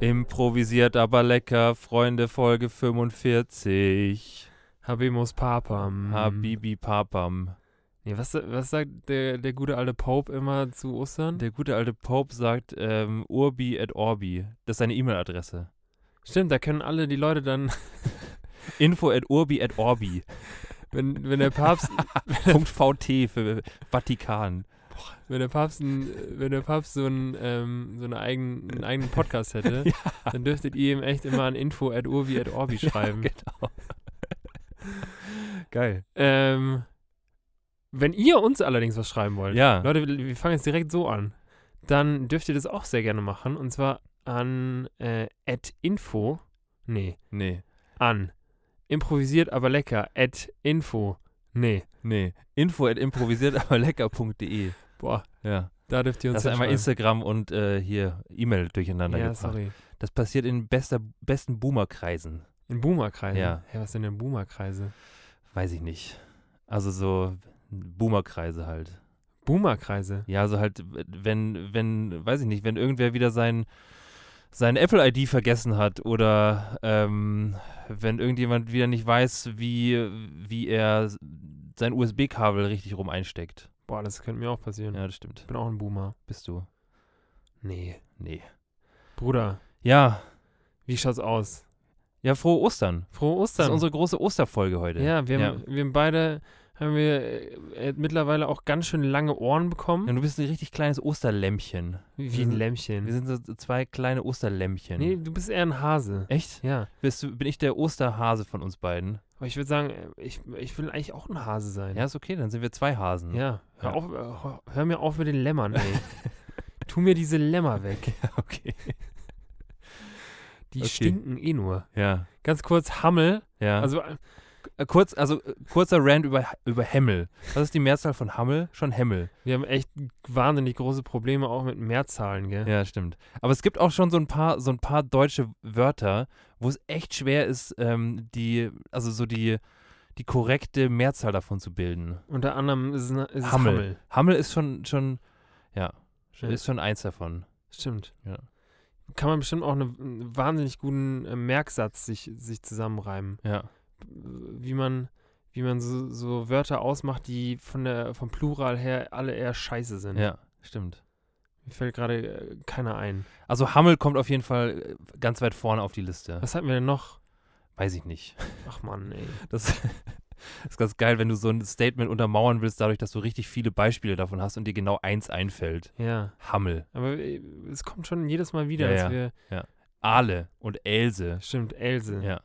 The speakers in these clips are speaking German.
Improvisiert aber lecker, Freunde, Folge 45. Habimus Papam. Habibi Papam. Nee, was, was sagt der, der gute alte Pope immer zu Ostern? Der gute alte Pope sagt ähm, Urbi et Orbi. Das ist seine E-Mail-Adresse. Stimmt, da können alle die Leute dann, Info at Urbi et Orbi. wenn, wenn der Papst, Punkt VT für Vatikan. Wenn der Papst, ein, wenn der Papst so, ein, ähm, so eine eigen, einen eigenen Podcast hätte, dann dürftet ihr ihm echt immer an info at urbi at orbi schreiben. Genau. Geil. ähm, wenn ihr uns allerdings was schreiben wollt, Ja. Leute, wir wir fangen jetzt direkt so an. Dann dürft ihr das auch sehr gerne machen. Und zwar an äh, at info. Nee, Nee. an. Improvisiert aber lecker. At info. Nee. Nee. Info at improvisiert aber lecker.de. Boah, Ja. da dürft ihr uns Das ist einmal. Instagram und äh, hier E-Mail durcheinander Ja, gebracht. sorry. Das passiert in bester, besten Boomerkreisen. In Boomerkreisen? Ja. Hä, was sind denn Boomerkreise? Weiß ich nicht. Also so Boomerkreise halt. Boomerkreise? Ja, also halt, wenn, wenn, weiß ich nicht, wenn irgendwer wieder sein, sein Apple-ID vergessen hat oder ähm, wenn irgendjemand wieder nicht weiß, wie, wie er sein USB-Kabel richtig rum einsteckt. Boah, das könnte mir auch passieren. Ja, das stimmt. Ich bin auch ein Boomer. Bist du? Nee. Nee. Bruder, Ja, wie schaut's aus? ja, frohe Ostern. Frohe Das Ostern. ist unsere große Osterfolge heute. ja, wir haben, wir haben beide, haben wir äh, mittlerweile auch ganz schön lange Ohren bekommen. Ja, du bist ein richtig kleines Osterlämmchen. Wie wir ein Lämmchen. Wir sind so zwei kleine Osterlämmchen. nee, du bist eher ein Hase. Echt? Ja. Bist du, bin ich der Osterhase von uns beiden? Aber ich würde sagen, äh, ich, ich will eigentlich auch ein Hase sein. Ja, ist okay, dann sind wir zwei Hasen. Ja. Hör, Ja. Auf, äh, hör- mir auf mit den Lämmern, ey. tu mir diese Lämmer weg. okay. Die Okay. stinken eh nur. Ja, Ganz kurz, Hammel. ja. Also, äh, Äh, kurz, also äh, kurzer Rant über, über Hemmel. Was ist die Mehrzahl von Hammel? Schon Hemmel. wir haben echt wahnsinnig große Probleme auch mit Mehrzahlen, gell? Ja, stimmt. Aber es gibt auch schon so ein paar, so ein paar deutsche Wörter, wo es echt schwer ist, ähm, die, also so die, die korrekte Mehrzahl davon zu bilden. Unter anderem ist es, ist es Hammel. Hammel. Hammel ist schon, schon, ja, Ja. ist schon eins davon. Stimmt. Ja. Kann man bestimmt auch eine, einen wahnsinnig guten äh, Merksatz sich, sich zusammenreimen. Ja. Wie man, wie man so, so Wörter ausmacht, die von der, vom Plural her alle eher scheiße sind. Ja, stimmt. Mir fällt gerade äh, keiner ein. Also Hammel kommt auf jeden Fall äh, ganz weit vorne auf die Liste. Was hatten wir denn noch? Weiß ich nicht. Ach Mann, ey. Das ist ganz geil, wenn du so ein Statement untermauern willst, dadurch, dass du richtig viele Beispiele davon hast und dir genau eins einfällt. Ja. Hammel, Aber äh, es kommt schon jedes Mal wieder, Ja, dass ja. wir. Aale und Else. Stimmt, Else. Ja.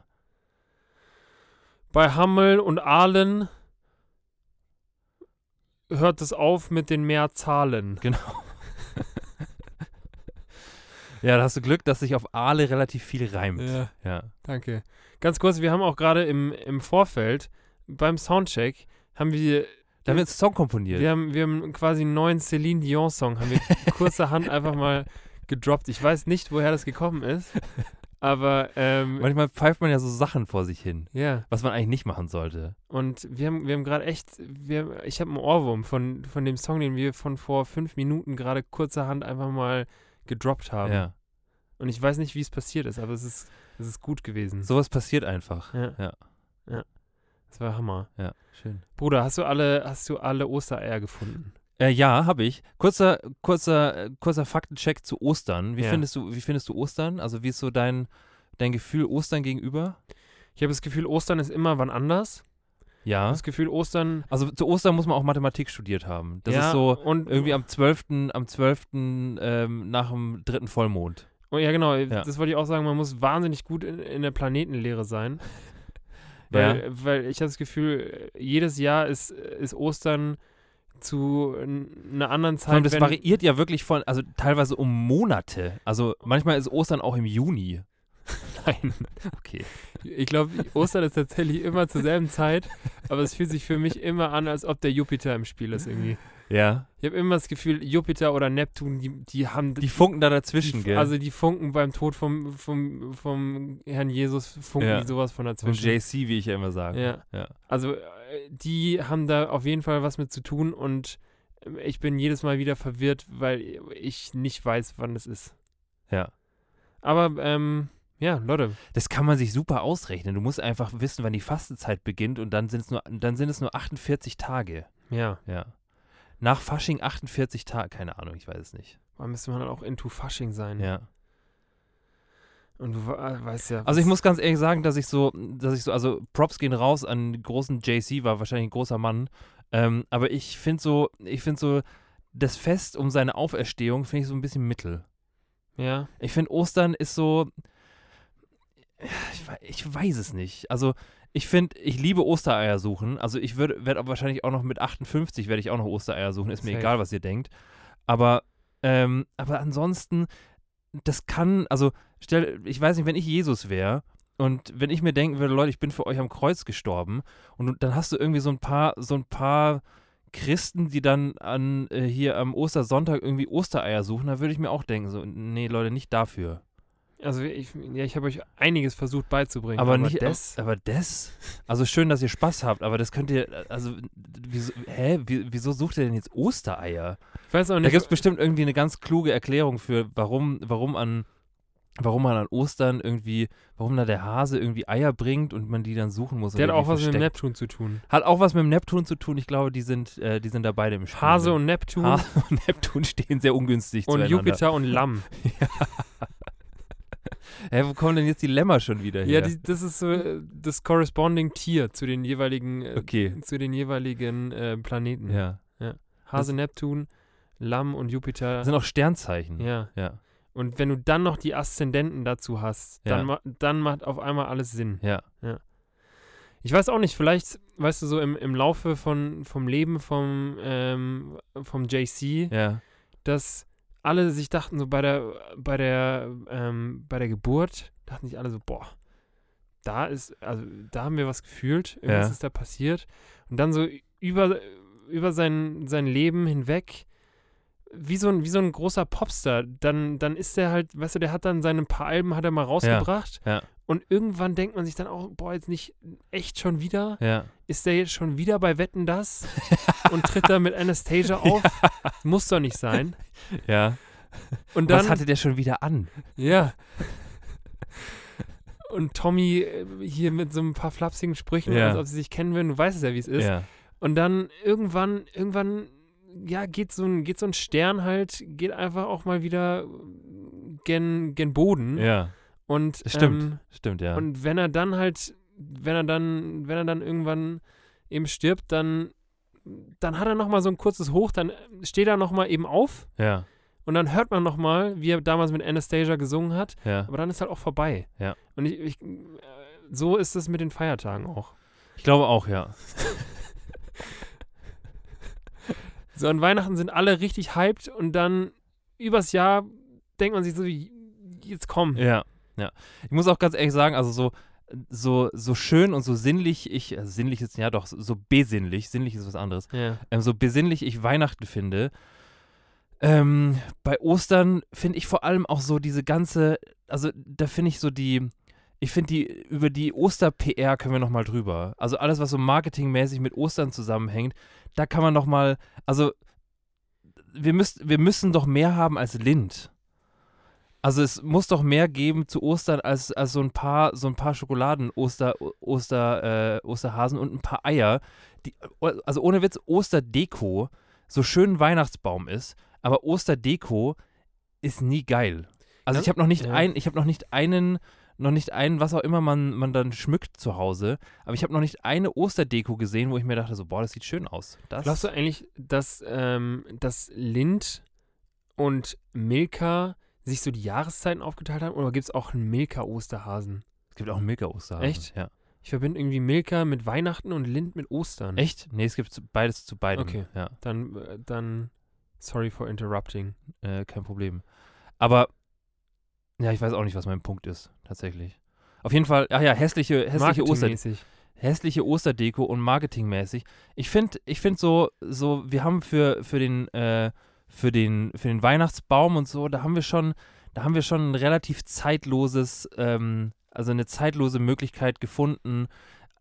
Bei Hammel und Aalen hört es auf mit den Mehrzahlen. Genau. Ja, da hast du Glück, dass sich auf Aale relativ viel reimt. Ja, Ja. danke. Ganz kurz, wir haben auch gerade im, im Vorfeld beim Soundcheck haben wir, Da haben wir einen Song komponiert. wir haben, wir haben quasi einen neuen Celine Dion Song, haben wir kurzerhand einfach mal gedroppt. Ich weiß nicht, woher das gekommen ist, aber ähm, Manchmal pfeift man ja so Sachen vor sich hin, ja. was man eigentlich nicht machen sollte. Und wir haben, wir haben gerade echt, wir, ich habe einen Ohrwurm von, von dem Song, den wir von vor fünf Minuten gerade kurzerhand einfach mal gedroppt haben. Ja. Und ich weiß nicht, wie es passiert ist, aber es ist, es ist gut gewesen. Sowas passiert einfach. Ja. Ja. Ja. Das war Hammer. Ja, schön. Bruder, hast du alle, hast du alle Ostereier gefunden? Äh, ja, habe ich. Kurzer, kurzer, kurzer Faktencheck zu Ostern. Wie Ja. findest du, wie findest du Ostern? Also wie ist so dein, dein Gefühl Ostern gegenüber? Ich habe das Gefühl, Ostern ist immer wann anders. Ich Ja. habe das Gefühl, Ostern. Also zu Ostern muss man auch Mathematik studiert haben. Das ja, ist so und irgendwie am 12. am 12. Ähm, nach dem dritten Vollmond. Oh, ja, genau. Ja. Das wollte ich auch sagen. Man muss wahnsinnig gut in, in der Planetenlehre sein. Weil, weil ich habe das Gefühl, jedes Jahr ist, ist Ostern zu einer anderen allem, Zeit. das variiert ja wirklich von, also teilweise um Monate. Also manchmal ist Ostern auch im Juni. Nein. Okay. Ich glaube, Ostern ist tatsächlich immer zur selben Zeit, aber es fühlt sich für mich immer an, als ob der Jupiter im Spiel ist irgendwie. Ja. Ich habe immer das Gefühl, Jupiter oder Neptun, die, die haben. Die funken da dazwischen, die, gell? Also die funken beim Tod vom, vom, vom Herrn Jesus, funken Ja. die sowas von Von dazwischen. JC, wie ich ja immer sage. Ja. Ja. Also äh, die haben da auf jeden Fall was mit zu tun und ähm, ich bin jedes Mal wieder verwirrt, weil ich nicht weiß, wann es ist. Ja. Aber ähm, ja, Leute, Das kann man sich super ausrechnen. Du musst einfach wissen, wann die Fastenzeit beginnt und dann sind es nur, dann sind es nur 48 Tage. ja, Ja. Nach Fasching 48 Tage. Keine Ahnung, ich weiß es nicht. da müsste man dann auch into Fasching sein. Ja. Und du we- weißt ja. Also ich muss ganz ehrlich sagen, dass ich so, dass ich so, also Props gehen raus an den großen JC, war wahrscheinlich ein großer Mann. Ähm, aber ich finde so, ich finde so, das Fest um seine Auferstehung finde ich so ein bisschen mittel. Ja, Ich finde Ostern ist so, ich, wei- ich weiß es nicht. Also ich finde, ich liebe Ostereier suchen. Also ich würde, werde aber wahrscheinlich auch noch mit 58 werde ich auch noch Ostereier suchen. Ist mir Safe. egal, was ihr denkt. Aber, ähm, aber ansonsten, das kann, also stell, ich weiß nicht, wenn ich Jesus wäre und wenn ich mir denken würde, Leute, ich bin für euch am Kreuz gestorben und dann hast du irgendwie so ein paar, so ein paar Christen, die dann an äh, hier am Ostersonntag irgendwie Ostereier suchen, da würde ich mir auch denken, so, nee, Leute, nicht dafür. Also ich, ja, ich habe euch einiges versucht beizubringen. Aber, nicht das. Aber das? Also schön, dass ihr Spaß habt, aber das könnt ihr. Also, wieso, hä? Wie, wieso sucht ihr denn jetzt Ostereier? Ich weiß auch Da nicht. gibt es bestimmt irgendwie eine ganz kluge Erklärung für, warum, warum an. Warum man an Ostern irgendwie, warum da der Hase irgendwie Eier bringt und man die dann suchen muss. der hat auch was mit dem versteckt. Neptun zu tun. Hat auch was mit dem Neptun zu tun. Ich glaube, die sind, äh, die sind da beide im Spiel. Hase und Neptun Hase und Neptun stehen sehr ungünstig und zueinander. Jupiter und Lamm. Hä, wo kommen denn jetzt die Lämmer schon wieder her? Ja, die, das ist so äh, das corresponding Tier zu den jeweiligen, äh, okay. zu den jeweiligen äh, Planeten. Ja. Hase, Neptun, Lamm und Jupiter. Das sind auch Sternzeichen. ja. Ja. Und wenn du dann noch die Aszendenten dazu hast, dann, Ja. ma dann macht auf einmal alles Sinn. Ja. Ich weiß auch nicht, vielleicht, weißt du, so im, im Laufe von, vom Leben vom, ähm, vom JC, Ja. dass alle sich dachten, so bei der, bei der, ähm, bei der Geburt, dachten sich alle so, boah, da ist, also da haben wir was gefühlt, irgendwas Ja. ist da passiert. Und dann so über, über sein, sein Leben hinweg, wie so, ein, wie so ein großer Popstar, dann, dann ist der halt, weißt du, der hat dann seine paar Alben hat er mal rausgebracht. ja. Und irgendwann denkt man sich dann auch, boah, jetzt nicht echt schon wieder? Ja. Ist der jetzt schon wieder bei Wetten das und tritt da mit Anastasia auf? Muss doch nicht sein. Ja. Und dann, Was hatte der schon wieder an? ja. Und Tommy äh, hier mit so ein paar flapsigen Sprüchen, Ja. als ob sie sich kennen würden, du weißt es ja, wie es ist. Ja. Und dann irgendwann, irgendwann, ja, geht so ein, geht so ein Stern halt, geht einfach auch mal wieder gen, gen Boden. Ja. Und, Stimmt. Ähm, Stimmt, ja. Und wenn er dann halt, wenn er dann, wenn er dann irgendwann eben stirbt, dann, dann hat er noch mal so ein kurzes Hoch, dann steht er noch mal eben auf ja. und dann hört man noch mal, wie er damals mit Anastasia gesungen hat, Ja. aber dann ist halt auch vorbei. Ja. Und ich, ich äh, so ist es mit den Feiertagen auch. Ich glaube auch, ja. So an Weihnachten sind alle richtig hyped und dann übers Jahr denkt man sich so, jetzt komm. Ja. Ja. Ich muss auch ganz ehrlich sagen, also so, so, so schön und so sinnlich ich, also sinnlich ist ja doch, so besinnlich, sinnlich ist was anderes, Ja. ähm, so besinnlich ich Weihnachten finde, ähm, bei Ostern finde ich vor allem auch so diese ganze, also da finde ich so die, ich finde die, über die Oster-PR können wir nochmal drüber. Also alles, was so marketingmäßig mit Ostern zusammenhängt, da kann man nochmal, also wir, müsst, wir müssen doch mehr haben als Lind. Also es muss doch mehr geben zu Ostern als, als so ein paar, so ein paar Schokoladen, Oster, Oster, äh, Osterhasen und ein paar Eier. Die, also ohne Witz, Osterdeko, so schön Weihnachtsbaum ist, aber Osterdeko ist nie geil. Also ich habe noch nicht ja. ein, ich habe noch nicht einen, noch nicht einen, was auch immer man, man dann schmückt zu Hause, aber ich habe noch nicht eine Osterdeko gesehen, wo ich mir dachte, so, boah, das sieht schön aus. Das, Glaubst du eigentlich, dass, ähm, dass Lind und Milka sich so die Jahreszeiten aufgeteilt haben? Oder gibt es auch einen Milka-Osterhasen? es gibt auch einen Milka-Osterhasen. Echt? Ja. Ich verbinde irgendwie Milka mit Weihnachten und Lind mit Ostern. Echt? Nee, es gibt beides zu beidem. Okay. Ja, Dann, äh, dann, sorry for interrupting. äh, kein Problem. Aber, ja, ich weiß auch nicht, was mein Punkt ist, tatsächlich. Auf jeden Fall, ach ja, hässliche, hässliche, Oster, Marketingmäßig. hässliche Osterdeko und marketingmäßig. Ich finde, ich finde so, so, wir haben für, für den, äh, für den, für den Weihnachtsbaum und so, da haben wir schon, da haben wir schon ein relativ zeitloses, ähm, also eine zeitlose Möglichkeit gefunden,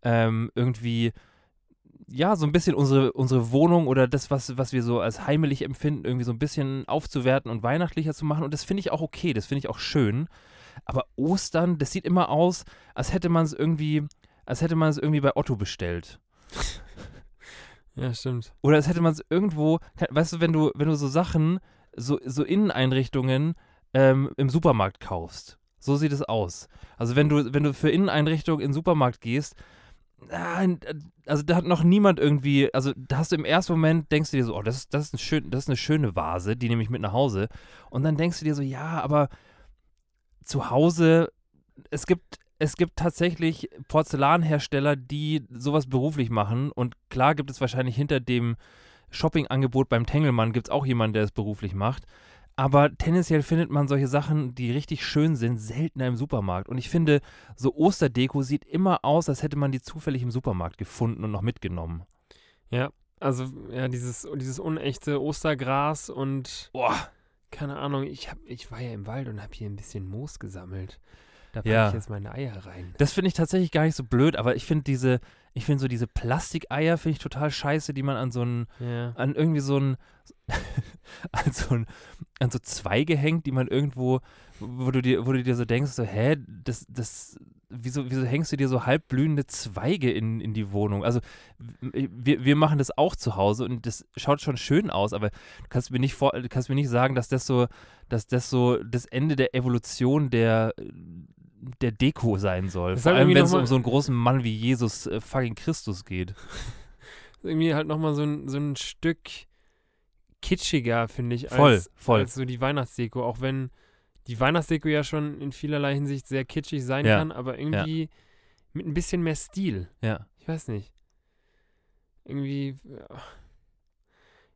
ähm, irgendwie, ja, so ein bisschen unsere, unsere Wohnung oder das, was, was wir so als heimelig empfinden, irgendwie so ein bisschen aufzuwerten und weihnachtlicher zu machen. Und das finde ich auch okay, das finde ich auch schön. Aber Ostern, das sieht immer aus, als hätte man es irgendwie, als hätte man es irgendwie bei Otto bestellt. Ja, stimmt. Oder als hätte man es irgendwo, weißt du, wenn du, wenn du so Sachen, so, so Inneneinrichtungen ähm, im Supermarkt kaufst. So sieht es aus. Also wenn du, wenn du für Inneneinrichtungen in den Supermarkt gehst, ah, also da hat noch niemand irgendwie, also da hast du im ersten Moment, denkst du dir so, oh, das, das, ist, ein schön, das ist eine schöne Vase, die nehme ich mit nach Hause. Und dann denkst du dir so, ja, aber zu Hause, es gibt, es gibt tatsächlich Porzellanhersteller, die sowas beruflich machen. Und klar gibt es wahrscheinlich hinter dem Shoppingangebot beim Tengelmann gibt es auch jemanden, der es beruflich macht. Aber tendenziell findet man solche Sachen, die richtig schön sind, seltener im Supermarkt. Und ich finde, so Osterdeko sieht immer aus, als hätte man die zufällig im Supermarkt gefunden und noch mitgenommen. Also, ja, dieses, dieses unechte Ostergras und Boah, keine Ahnung, ich, hab, ich war ja im Wald und habe hier ein bisschen Moos gesammelt. Da packe Ja. ich jetzt meine Eier rein. das finde ich tatsächlich gar nicht so blöd, aber ich finde diese, ich finde so diese Plastikeier finde ich total scheiße, die man an so ein, Ja. an irgendwie so ein, an so ein, an so Zweige hängt, die man irgendwo, wo du dir, wo du dir so denkst, so, hä, das, das, wieso, wieso hängst du dir so halbblühende Zweige in, in die Wohnung? Also wir, wir machen das auch zu Hause und das schaut schon schön aus, aber du kannst mir nicht vor, kannst mir nicht sagen, dass das so, dass das so das Ende der Evolution der der Deko sein soll. Das Vor allem, wenn es um so einen großen Mann wie Jesus äh, fucking Christus geht. Irgendwie halt nochmal so ein, so ein Stück kitschiger, finde ich, Voll, als, voll. als so die Weihnachtsdeko. Auch wenn die Weihnachtsdeko ja schon in vielerlei Hinsicht sehr kitschig sein Ja. kann, aber irgendwie mit ein bisschen mehr Stil. Ja. Ich weiß nicht. Irgendwie. ja.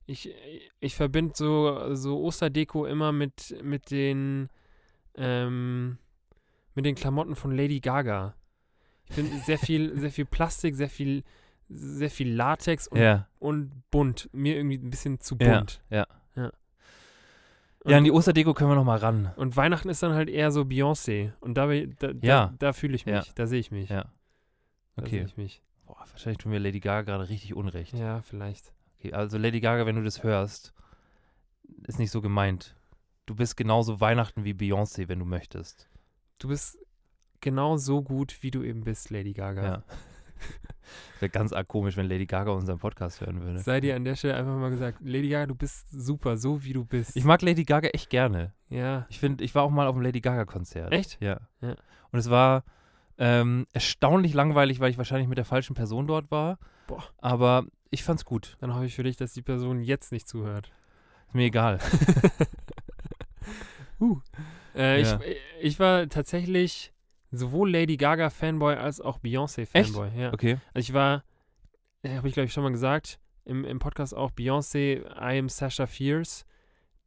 Ich, ich verbinde so, so Osterdeko immer mit, mit den ähm, mit den Klamotten von Lady Gaga. Ich finde sehr viel, sehr viel Plastik, sehr viel, sehr viel Latex und, Ja. und bunt. Mir irgendwie ein bisschen zu Ja, bunt. ja. Ja, Ja, an die Osterdeko können wir noch mal ran. und Weihnachten ist dann halt eher so Beyoncé. Und da, bin- da, Ja. da, da fühle ich mich, Ja. da sehe ich mich. Ja. Da sehe Okay. ich mich. Boah, wahrscheinlich tun wir Lady Gaga gerade richtig unrecht. Ja, vielleicht. Okay, also Lady Gaga, wenn du das hörst, ist nicht so gemeint. Du bist genauso Weihnachten wie Beyoncé, wenn du möchtest. Du bist genau so gut, wie du eben bist, Lady Gaga. Ja. Wäre ganz arg komisch, wenn Lady Gaga unseren Podcast hören würde. Sei dir an der Stelle einfach mal gesagt, Lady Gaga, du bist super, so wie du bist. Ich mag Lady Gaga echt gerne. ja. Ich finde, ich war auch mal auf einem Lady Gaga Konzert. Echt? Ja. Ja. Und es war ähm, erstaunlich langweilig, weil ich wahrscheinlich mit der falschen Person dort war. Boah. Aber ich fand's gut. Dann hoffe ich für dich, dass die Person jetzt nicht zuhört. Ist mir egal. Äh, Ja. ich, ich war tatsächlich sowohl Lady Gaga Fanboy als auch Beyoncé Fanboy. Ja. Okay. Also ich war, äh, habe ich glaube ich schon mal gesagt, im, im Podcast auch Beyoncé, I am Sasha Fierce.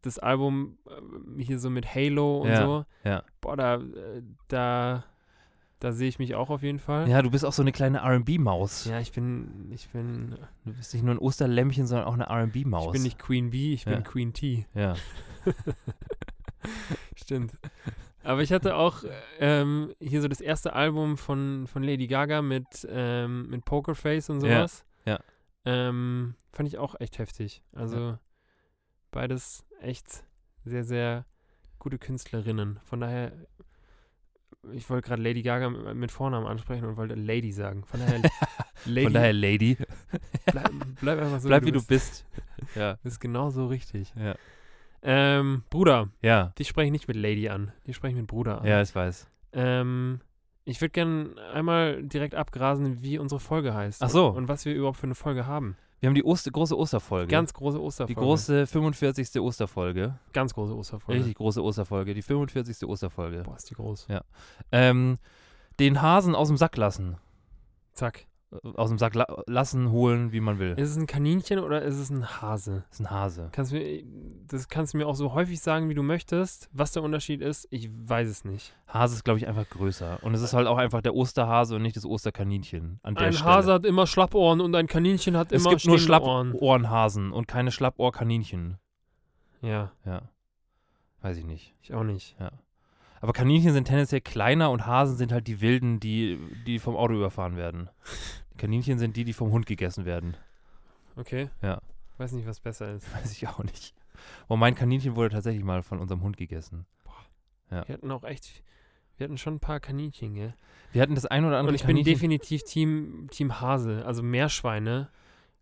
Das Album äh, hier so mit Halo und Ja, so. ja. Boah, da, äh, da, da sehe ich mich auch auf jeden Fall. Ja, du bist auch so eine kleine RB-Maus. Ja, ich bin, ich bin, Du bist nicht nur ein Osterlämmchen, sondern auch eine RB-Maus. ich bin nicht Queen Bee, ich Ja. bin Queen T. Ja. Stimmt. Aber ich hatte auch ähm, hier so das erste Album von, von Lady Gaga mit, ähm, mit Pokerface und Ja, sowas. ja. Ähm, fand ich auch echt heftig. Also beides echt sehr, sehr gute Künstlerinnen. Von daher, ich wollte gerade Lady Gaga mit, Vornamen ansprechen und wollte Lady sagen. Von daher, Lady, Von daher, Lady, bleib, bleib einfach so, bleib wie wie du bist. bist. Ja. Bist genau so richtig. Ja. Ähm, Bruder, Ja. die spreche ich nicht mit Lady an. Die spreche ich mit Bruder an. Ja, ich weiß. Ähm, ich würde gerne einmal direkt abgrasen, wie unsere Folge heißt. Ach so. Und, und was wir überhaupt für eine Folge haben. Wir haben die Oster große Osterfolge. Ganz große die Osterfolge. große 45. Osterfolge. Ganz große Osterfolge. Richtig große Osterfolge. Die 45. Osterfolge. Boah, ist die groß. Ähm, den Hasen aus dem Sack lassen. Zack. Aus dem Sack la lassen, holen, wie man will. Ist es ein Kaninchen oder ist es ein Hase? Das ist ein Hase. Kannst mir, das kannst du mir auch so häufig sagen, wie du möchtest. Was der Unterschied ist, ich weiß es nicht. Hase ist, glaube ich, einfach größer. Und es ist halt auch einfach der Osterhase und nicht das Osterkaninchen. An der Ein Stelle. Hase hat immer Schlappohren und ein Kaninchen hat es immer gibt nur. Schlappohrenhasen und keine Schlappohrkaninchen. Ja, Ja. Weiß ich nicht. ich auch nicht. Aber Kaninchen sind tendenziell kleiner und Hasen sind halt die Wilden, die, die vom Auto überfahren werden. Kaninchen sind die, die vom Hund gegessen werden. Okay. Ja. Weiß nicht, was besser ist. Weiß ich auch nicht. Und mein Kaninchen wurde tatsächlich mal von unserem Hund gegessen. Ja. Wir hatten auch echt, wir hatten schon ein paar Kaninchen, gell? Wir hatten das ein oder andere Und ich bin Kaninchen. definitiv Team, Team Hase, also Meerschweine.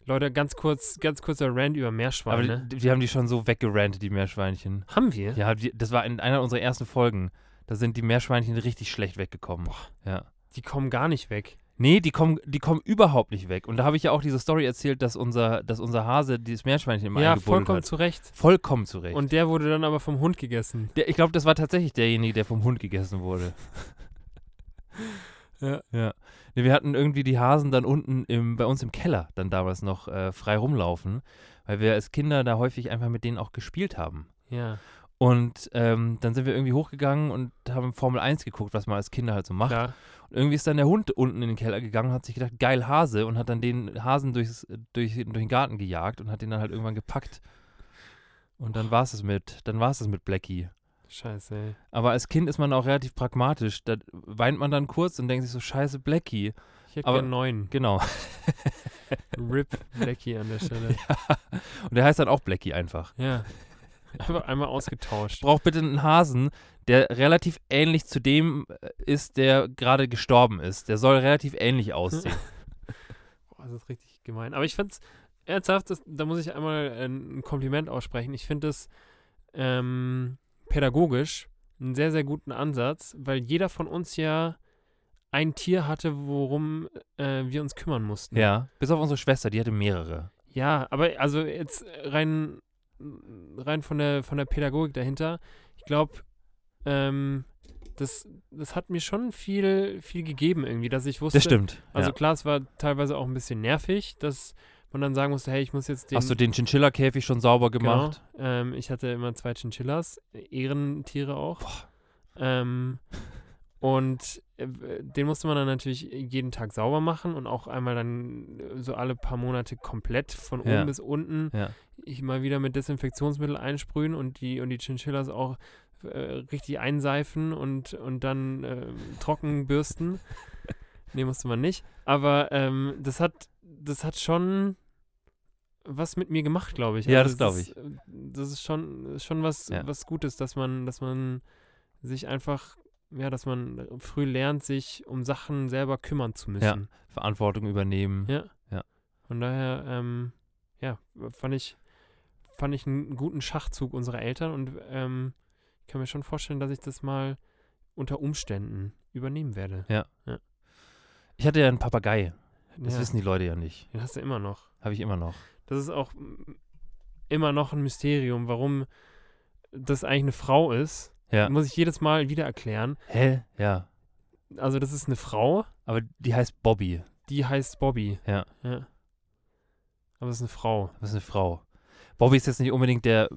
Leute, ganz kurz, ganz kurzer Rant über aber Meerschweine. die- wir haben die schon so weggerantet, die Meerschweinchen. Haben wir? Ja, das war in einer unserer ersten Folgen. Da sind die Meerschweinchen richtig schlecht weggekommen. Ja. Die kommen gar nicht weg. Nee, die kommen, die kommen überhaupt nicht weg. Und da habe ich ja auch diese Story erzählt, dass unser, dass unser Hase dieses Meerschweinchen immer ja, eingebuddelt vollkommen hat. zu Recht. Vollkommen zurecht. Und der wurde dann aber vom Hund gegessen. der, ich glaube, das war tatsächlich derjenige, der vom Hund gegessen wurde. Ja. ja. Nee, wir hatten irgendwie die Hasen dann unten im, bei uns im Keller dann damals noch äh, frei rumlaufen, weil wir als Kinder da häufig einfach mit denen auch gespielt haben. Ja, Und ähm, dann sind wir irgendwie hochgegangen und haben Formel 1 geguckt, was man als Kinder halt so macht. klar. Und irgendwie ist dann der Hund unten in den Keller gegangen und hat sich gedacht, geil Hase und hat dann den Hasen durchs, durch, durch den Garten gejagt und hat den dann halt irgendwann gepackt. Und dann war es es mit, dann war es es mit Blackie. Scheiße, ey. Aber als Kind ist man auch relativ pragmatisch. Da weint man dann kurz und denkt sich so, scheiße Blackie. Ich hätte Aber- neun. Genau. Rip Blackie an der Stelle. Und der heißt dann auch Blackie einfach. Ja. Einfach einmal ausgetauscht. Braucht bitte einen Hasen, der relativ ähnlich zu dem äh, ist, der gerade gestorben ist. Der soll relativ ähnlich aussehen. Boah, das ist richtig gemein. Aber ich finde es ernsthaft, das, da muss ich einmal äh, ein Kompliment aussprechen. Ich finde es ähm, pädagogisch einen sehr, sehr guten Ansatz, weil jeder von uns ja ein Tier hatte, worum äh, wir uns kümmern mussten. ja. Bis auf unsere Schwester, die hatte mehrere. Ja, aber also jetzt rein, rein von der von der Pädagogik dahinter, ich glaube, ähm, das, das hat mir schon viel, viel gegeben irgendwie, dass ich wusste, Das stimmt. also ja. klar, es war teilweise auch ein bisschen nervig, dass man dann sagen musste, hey, ich muss jetzt den. Hast du den Chinchilla-Käfig schon sauber gemacht? Genau, ähm, ich hatte immer zwei Chinchillas, Ehrentiere auch. Ähm, und äh, den musste man dann natürlich jeden Tag sauber machen und auch einmal dann äh, so alle paar Monate komplett von oben Ja. bis unten Ja. ich mal wieder mit Desinfektionsmittel einsprühen und die und die Chinchillas auch äh, richtig einseifen und, und dann äh, trocken bürsten. nee, musste man nicht. Aber ähm, das hat das hat schon was mit mir gemacht, glaube ich. Ja, Also das ist, äh, Das ist schon, schon was, Ja. was Gutes, dass man, dass man sich einfach, ja, dass man früh lernt, sich um Sachen selber kümmern zu müssen. Verantwortung übernehmen. Ja. Ja. Von daher, ähm, ja, fand ich, fand ich einen guten Schachzug unserer Eltern und ähm, ich kann mir schon vorstellen, dass ich das mal unter Umständen übernehmen werde. Ich hatte ja einen Papagei. Das ja, wissen die Leute ja nicht. den hast du immer noch. Habe ich immer noch. Das ist auch mm, immer noch ein Mysterium, warum das eigentlich eine Frau ist. Ja. Muss ich jedes Mal wieder erklären. Hä? Ja. Also das ist eine Frau, Aber die heißt Bobby. die heißt Bobby. Ja. Ja. Aber es ist eine Frau. Das ist eine Frau. Bobby ist jetzt nicht unbedingt der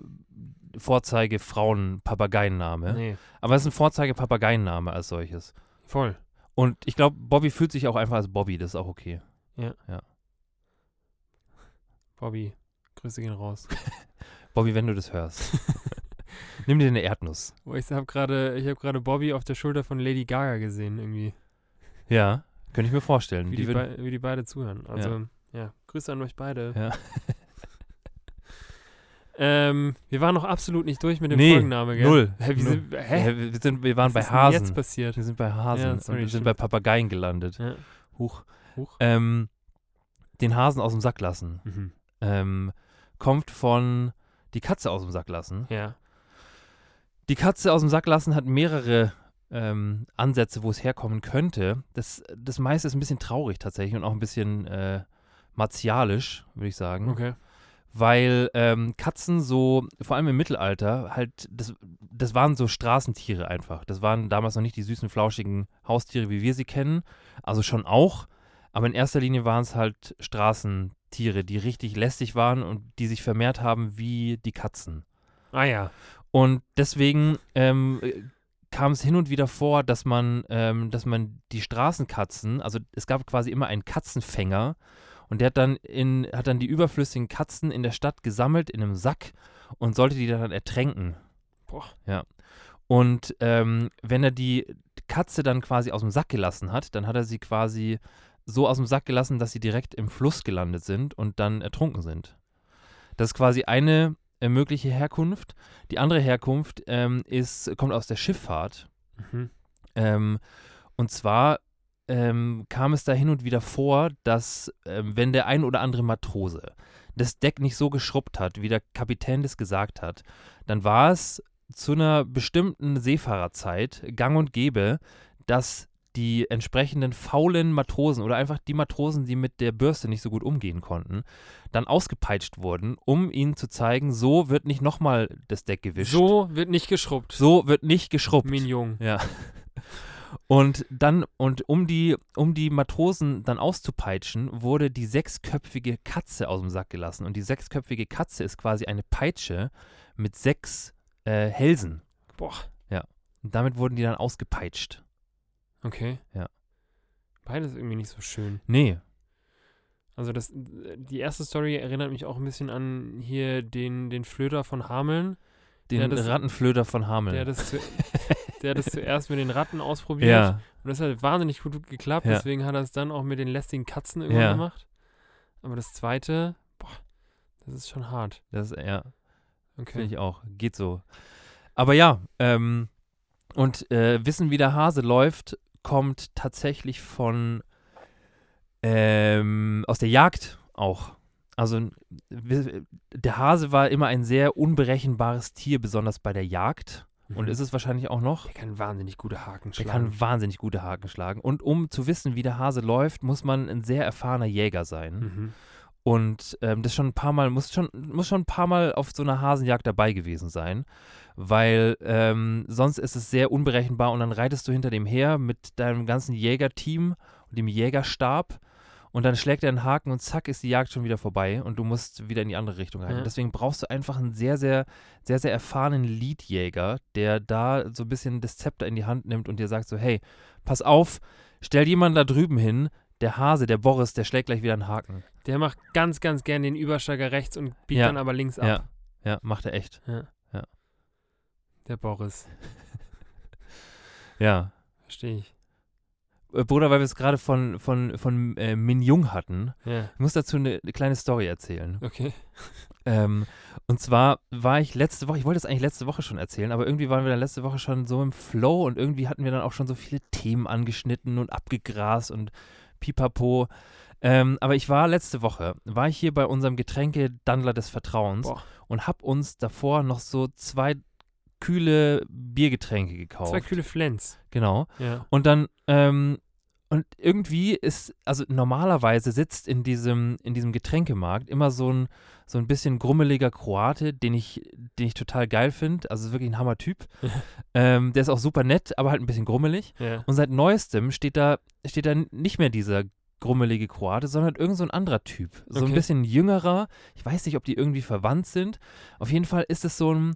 Vorzeige-Frauen-Papageienname. Nee, Aber es ist ein Vorzeige-Papageienname als solches. voll. Und ich glaube, Bobby fühlt sich auch einfach als Bobby. Das ist auch okay. Bobby, Grüße gehen raus. Bobby, wenn du das hörst. Nimm dir eine Erdnuss. Oh, ich habe gerade, ich gerade Bobby auf der Schulter von Lady Gaga gesehen irgendwie, Ja, könnte ich mir vorstellen. wie Die die, bei, wie die beide zuhören. Also ja, Grüße an euch beide. Ja. Ähm, wir waren noch absolut nicht durch mit dem Nee, Folgenname, gell? null. Hä, Null. sind, hä? Ja, wir, sind, wir waren Was bei ist denn Hasen. jetzt passiert? Wir sind bei Hasen Ja, und sorry, wir sind bei Papageien gelandet. Ja. Huch. Huch. Ähm, den Hasen aus dem Sack lassen. Mhm. Ähm, kommt von die Katze aus dem Sack lassen. Ja. Die Katze aus dem Sack lassen hat mehrere ähm, Ansätze, wo es herkommen könnte. Das, das meiste ist ein bisschen traurig tatsächlich und auch ein bisschen äh, martialisch, würde ich sagen. Okay. Weil ähm, Katzen so, vor allem im Mittelalter, halt, das, das waren so Straßentiere einfach. Das waren damals noch nicht die süßen, flauschigen Haustiere, wie wir sie kennen. Also schon auch. Aber in erster Linie waren es halt Straßentiere, die richtig lästig waren und die sich vermehrt haben wie die Katzen. Ah ja. Und deswegen ähm, äh, kam es hin und wieder vor, dass man, ähm, dass man die Straßenkatzen, also es gab quasi immer einen Katzenfänger und der hat dann in, hat dann die überflüssigen Katzen in der Stadt gesammelt in einem Sack und sollte die dann ertränken. Boah. Ja. Und ähm, wenn er die Katze dann quasi aus dem Sack gelassen hat, dann hat er sie quasi so aus dem Sack gelassen, dass sie direkt im Fluss gelandet sind und dann ertrunken sind. Das ist quasi eine mögliche Herkunft. Die andere Herkunft ähm, ist, kommt aus der Schifffahrt. Mhm. Ähm, und zwar ähm, kam es da hin und wieder vor, dass ähm, wenn der ein oder andere Matrose das Deck nicht so geschrubbt hat, wie der Kapitän das gesagt hat, dann war es zu einer bestimmten Seefahrerzeit gang und gäbe, dass die entsprechenden faulen Matrosen oder einfach die Matrosen, die mit der Bürste nicht so gut umgehen konnten, dann ausgepeitscht wurden, um ihnen zu zeigen, so wird nicht nochmal das Deck gewischt. So wird nicht geschrubbt. So wird nicht geschrubbt. Mignon. Ja. Und dann, und um die, um die Matrosen dann auszupeitschen, wurde die sechsköpfige Katze aus dem Sack gelassen. Und die sechsköpfige Katze ist quasi eine Peitsche mit sechs äh, Hälsen. Boah. Und damit wurden die dann ausgepeitscht. Okay. Ja. Beides irgendwie nicht so schön. Nee. Also das, die erste Story erinnert mich auch ein bisschen an hier den, den Flöter von Hameln. Den das- Rattenflöter von Hameln. Der das, zu, der das zuerst mit den Ratten ausprobiert. ja. Und das hat wahnsinnig gut geklappt. Ja. Deswegen hat er es dann auch mit den lästigen Katzen irgendwann Ja. gemacht. Aber das zweite, boah, das ist schon hart. Das, ja. Finde Okay. ich auch. Geht so. Aber ja, ähm, und äh, Wissen, wie der Hase läuft, kommt tatsächlich von ähm, aus der Jagd auch. Also der Hase war immer ein sehr unberechenbares Tier, besonders bei der Jagd. Und Mhm. ist es wahrscheinlich auch noch. Der kann wahnsinnig gute Haken Der schlagen. kann wahnsinnig gute Haken schlagen. Und um zu wissen, wie der Hase läuft, muss man ein sehr erfahrener Jäger sein. Mhm. Und ähm, das schon ein paar Mal, muss schon, muss schon ein paar Mal auf so einer Hasenjagd dabei gewesen sein. Weil ähm, sonst ist es sehr unberechenbar und dann reitest du hinter dem her mit deinem ganzen Jägerteam und dem Jägerstab und dann schlägt er einen Haken und zack ist die Jagd schon wieder vorbei und du musst wieder in die andere Richtung reiten. Ja. Deswegen brauchst du einfach einen sehr, sehr, sehr, sehr erfahrenen Leadjäger, der da so ein bisschen das Zepter in die Hand nimmt und dir sagt so, hey, pass auf, stell jemanden da drüben hin, der Hase, der Boris, der schlägt gleich wieder einen Haken. Der macht ganz, ganz gern den Übersteiger rechts und biegt Ja. dann aber links ab. Ja, ja, macht er echt. Der Boris. Ja. Verstehe ich. Äh, Bruder, weil wir es gerade von, von, von äh, Min Jung hatten, Ja. ich muss dazu eine, eine kleine Story erzählen. Okay. Ähm, und zwar war ich letzte Woche, ich wollte das eigentlich letzte Woche schon erzählen, aber irgendwie waren wir dann letzte Woche schon so im Flow und irgendwie hatten wir dann auch schon so viele Themen angeschnitten und abgegrast und pipapo. Ähm, aber ich war letzte Woche, war ich hier bei unserem Getränke-Dandler des Vertrauens Boah. und habe uns davor noch so zwei kühle Biergetränke gekauft. Zwei kühle Flens. Genau. Ja. Und dann, ähm, und irgendwie ist, also normalerweise sitzt in diesem, in diesem Getränkemarkt immer so ein, so ein bisschen grummeliger Kroate, den ich, den ich total geil finde. Also wirklich ein Hammer-Typ. ähm, der ist auch super nett, aber halt ein bisschen grummelig. Ja. Und seit neuestem steht da, steht da nicht mehr dieser grummelige Kroate, sondern irgend so ein anderer Typ. So ein Okay. bisschen jüngerer. Ich weiß nicht, ob die irgendwie verwandt sind. Auf jeden Fall ist es so ein.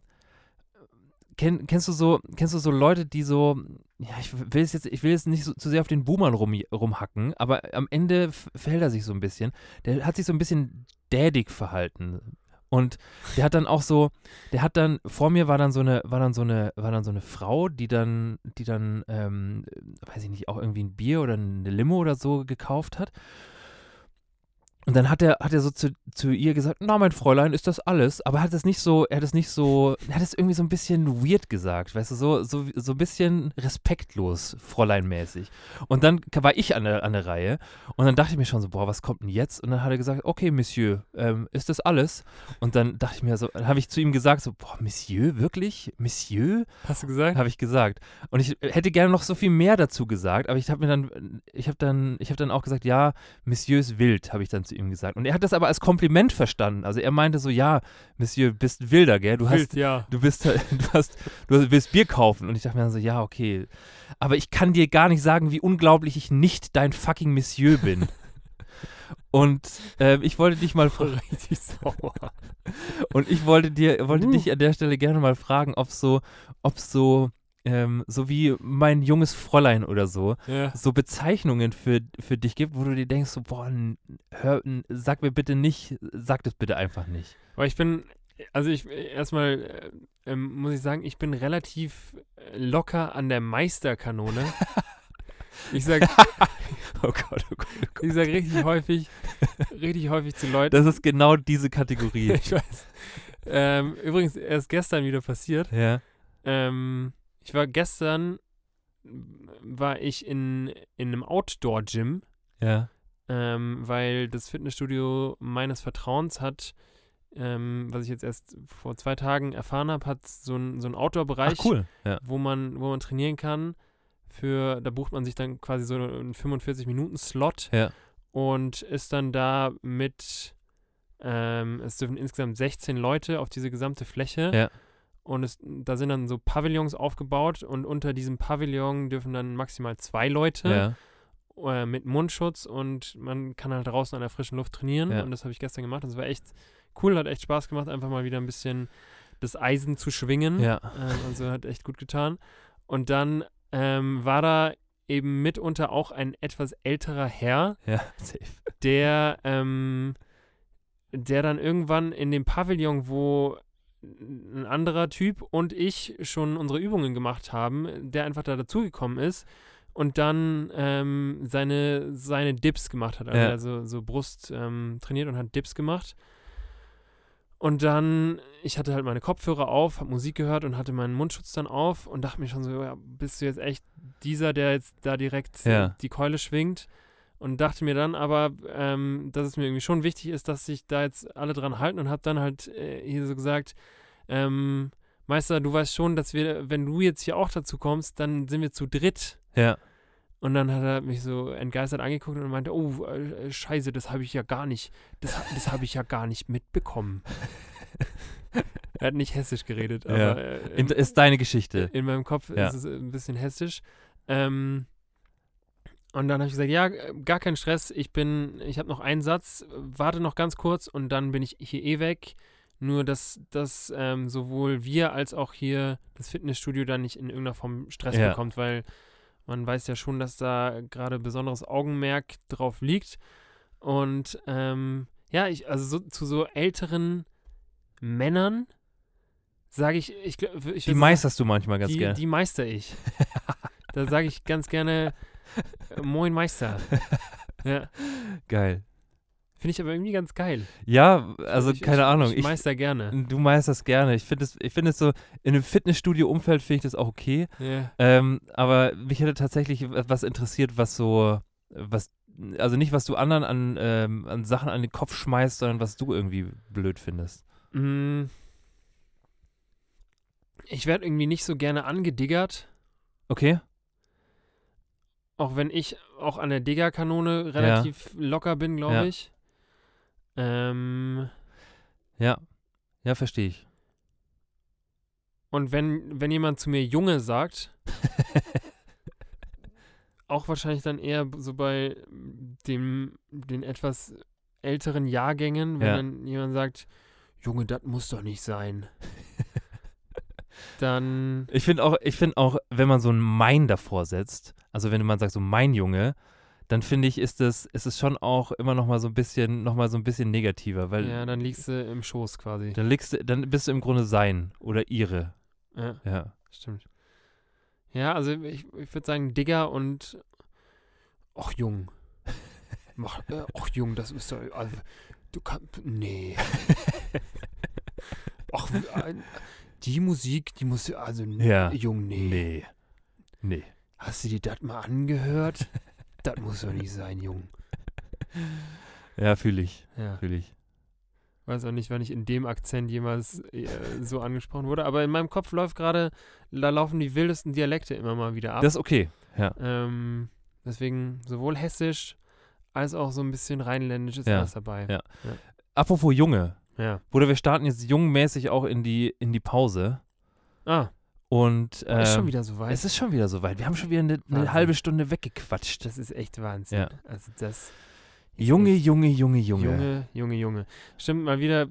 Kenn, kennst du so, kennst du so Leute, die so, ja, ich will es jetzt, ich will jetzt nicht so, zu sehr auf den Boomern rum, rumhacken, aber am Ende verhält er sich so ein bisschen. Der hat sich so ein bisschen dädig verhalten. Und der hat dann auch so, der hat dann, vor mir war dann so eine, war dann so eine, war dann so eine Frau, die dann, die dann, ähm, weiß ich nicht, auch irgendwie ein Bier oder eine Limo oder so gekauft hat. Und dann hat er, hat er so zu, zu ihr gesagt, na mein Fräulein, ist das alles? Aber er hat es nicht so, er hat es nicht so, er hat es irgendwie so ein bisschen weird gesagt, weißt du, so, so, so ein bisschen respektlos, Fräuleinmäßig. Und dann war ich an der, an der Reihe und dann dachte ich mir schon so, boah, was kommt denn jetzt? Und dann hat er gesagt, okay, Monsieur, ähm, ist das alles? Und dann dachte ich mir so, dann habe ich zu ihm gesagt, so, boah, Monsieur, wirklich? Monsieur? Hast du gesagt? habe ich gesagt. Und ich hätte gerne noch so viel mehr dazu gesagt, aber ich habe mir dann, ich habe dann, ich habe dann auch gesagt, ja, Monsieur ist wild, habe ich dann zu ihm gesagt. Und er hat das aber als Kompliment verstanden. Also er meinte so, ja, Monsieur, bist wilder, gell? Du hast, Wild, ja. du bist, du hast, du willst Bier kaufen. Und ich dachte mir dann so, ja, okay. Aber ich kann dir gar nicht sagen, wie unglaublich ich nicht dein fucking Monsieur bin. Und ähm, ich wollte dich mal fragen. Richtig sauer. Und ich wollte dir, wollte Uh. dich an der Stelle gerne mal fragen, ob so, ob so, ähm, so wie mein junges Fräulein oder so, Ja. so Bezeichnungen für, für dich gibt, wo du dir denkst, so, boah, hör, sag mir bitte nicht, sag das bitte einfach nicht. Aber ich bin, also ich erstmal äh, ähm, muss ich sagen, ich bin relativ locker an der Meisterkanone. Ich sag, Oh Gott, oh Gott, oh Gott. ich sag richtig häufig, richtig häufig zu Leuten. Das ist genau diese Kategorie. ich weiß. Ähm, übrigens erst gestern wieder passiert. ja. Ähm, ich war gestern, war ich in, in einem Outdoor-Gym, Ja. ähm, weil das Fitnessstudio meines Vertrauens hat, ähm, was ich jetzt erst vor zwei Tagen erfahren habe, hat so einen so einen Outdoor-Bereich, cool. Ja. wo man, wo man trainieren kann. Für, da bucht man sich dann quasi so einen 45-Minuten-Slot Ja. und ist dann da mit, ähm, es dürfen insgesamt 16 Leute auf diese gesamte Fläche. Ja. Und es, da sind dann so Pavillons aufgebaut und unter diesem Pavillon dürfen dann maximal zwei Leute Ja. äh, mit Mundschutz und man kann halt draußen an der frischen Luft trainieren. Ja. Und das habe ich gestern gemacht. Das war echt cool, hat echt Spaß gemacht, einfach mal wieder ein bisschen das Eisen zu schwingen. Ja. Ähm, also hat echt gut getan. Und dann ähm, war da eben mitunter auch ein etwas älterer Herr, Ja. Der, ähm, der dann irgendwann in dem Pavillon, wo ein anderer Typ und ich schon unsere Übungen gemacht haben, der einfach da dazugekommen ist und dann ähm, seine, seine Dips gemacht hat. Also, Ja. also so Brust ähm, trainiert und hat Dips gemacht. Und dann, ich hatte halt meine Kopfhörer auf, habe Musik gehört und hatte meinen Mundschutz dann auf und dachte mir schon so, ja, bist du jetzt echt dieser, der jetzt da direkt Ja. die Keule schwingt? Und dachte mir dann aber, ähm, dass es mir irgendwie schon wichtig ist, dass sich da jetzt alle dran halten und habe dann halt äh, hier so gesagt, ähm, Meister, du weißt schon, dass wir, wenn du jetzt hier auch dazu kommst, dann sind wir zu dritt. Ja. Und dann hat er mich so entgeistert angeguckt und meinte, oh, äh, scheiße, das habe ich ja gar nicht, das, das habe ich ja gar nicht mitbekommen. er hat nicht hessisch geredet, aber Ja. äh, In, ist deine Geschichte. in meinem Kopf Ja. ist es ein bisschen hessisch. Ähm, und dann habe ich gesagt, ja, gar kein Stress, ich bin, ich habe noch einen Satz, warte noch ganz kurz und dann bin ich hier eh weg. Nur, dass, dass ähm, sowohl wir als auch hier das Fitnessstudio dann nicht in irgendeiner Form Stress Ja. bekommt, weil man weiß ja schon, dass da gerade besonderes Augenmerk drauf liegt. Und ähm, ja, ich, also so, zu so älteren Männern sage ich, ich, glaub, ich Die meisterst du manchmal ganz die, gerne. Die meister ich. da sage ich ganz gerne Moin Meister. Ja. Geil. Finde ich aber irgendwie ganz geil. Ja, also ich, keine ich, Ahnung. Ich meister gerne. Du meisterst gerne. Ich finde es, es so, in einem Fitnessstudio-Umfeld finde ich das auch okay. Ja. Ähm, aber mich hätte tatsächlich was interessiert, was so, was, also nicht, was du anderen an, ähm, an Sachen an den Kopf schmeißt, sondern was du irgendwie blöd findest. Mm. Ich werde irgendwie nicht so gerne angediggert, Okay? Auch wenn ich auch an der Diggerkanone relativ locker bin, glaube Ja. ich. Ähm, Ja. Ja, verstehe ich. und wenn, wenn jemand zu mir Junge sagt, auch wahrscheinlich dann eher so bei dem, den etwas älteren Jahrgängen, wenn Ja. dann jemand sagt, Junge, das muss doch nicht sein. dann, Ich finde auch, ich finde auch, wenn man so ein Mein davor setzt, also wenn man sagt so mein Junge, dann finde ich, ist es, ist es schon auch immer noch mal so ein bisschen, noch mal so ein bisschen negativer, weil ja, dann liegst du im Schoß quasi. dann liegst du, dann bist du im Grunde sein oder ihre. Ja, Ja. stimmt. Ja, also ich, ich würde sagen Digger und Och Jung. Mach, äh, och Jung, das ist doch. Also, du kannst. Nee. Ach, äh, die Musik, die muss. Also, Ja. Jung, nee. Nee. Nee. Hast du dir das mal angehört? das muss doch nicht sein, Jung. Ja, fühle ich, Ja. fühle ich. Weiß auch nicht, wann ich in dem Akzent jemals äh, so angesprochen wurde, aber in meinem Kopf läuft gerade, da laufen die wildesten Dialekte immer mal wieder ab. Das ist okay. Ja. Ähm, deswegen sowohl hessisch als auch so ein bisschen rheinländisch ist Ja, alles dabei. ja. Apropos Junge. Ja. Bruder, wir starten jetzt jungmäßig auch in die, in die Pause. Ah, Und ist schon ähm, wieder so weit. es ist schon wieder soweit. Wir haben schon wieder eine, eine halbe Stunde weggequatscht. das ist echt Wahnsinn. Ja. Also das. Junge, Junge, Junge, Junge. Junge, Junge, Junge. Stimmt, mal wieder,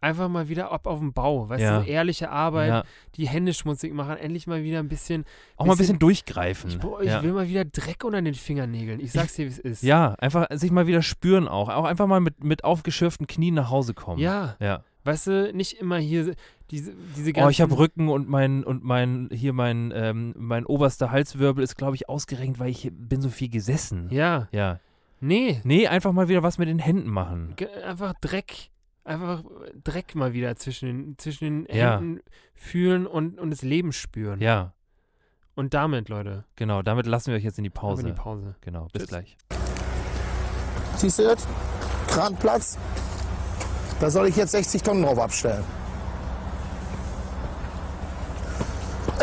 einfach mal wieder ab auf den Bau. Weißt Ja. du, ehrliche Arbeit, Ja. die Hände schmutzig machen, endlich mal wieder ein bisschen. Auch mal ein bisschen- bisschen durchgreifen. Ich, ich ja. will mal wieder Dreck unter den Fingernägeln. Ich sag's dir, wie es ist. ja, einfach sich mal wieder spüren auch. Auch einfach mal mit, mit aufgeschürften Knien nach Hause kommen. Ja, Ja. weißt du, nicht immer hier diese, diese ganzen. Oh, ich habe Rücken und mein und mein hier mein ähm, mein oberster Halswirbel ist glaube ich ausgerenkt, weil ich bin so viel gesessen. Ja, Ja. nee, Nee, einfach mal wieder was mit den Händen machen. ge- einfach Dreck. Einfach Dreck mal wieder zwischen den, zwischen den Ja. Händen fühlen und, und das Leben spüren. Ja, Und damit, Leute, genau. Damit lassen wir euch jetzt in die Pause. in die Pause. Genau. Bis Tschüss. gleich. Siehst du das? Kranplatz. Da soll ich jetzt 60 Tonnen drauf abstellen.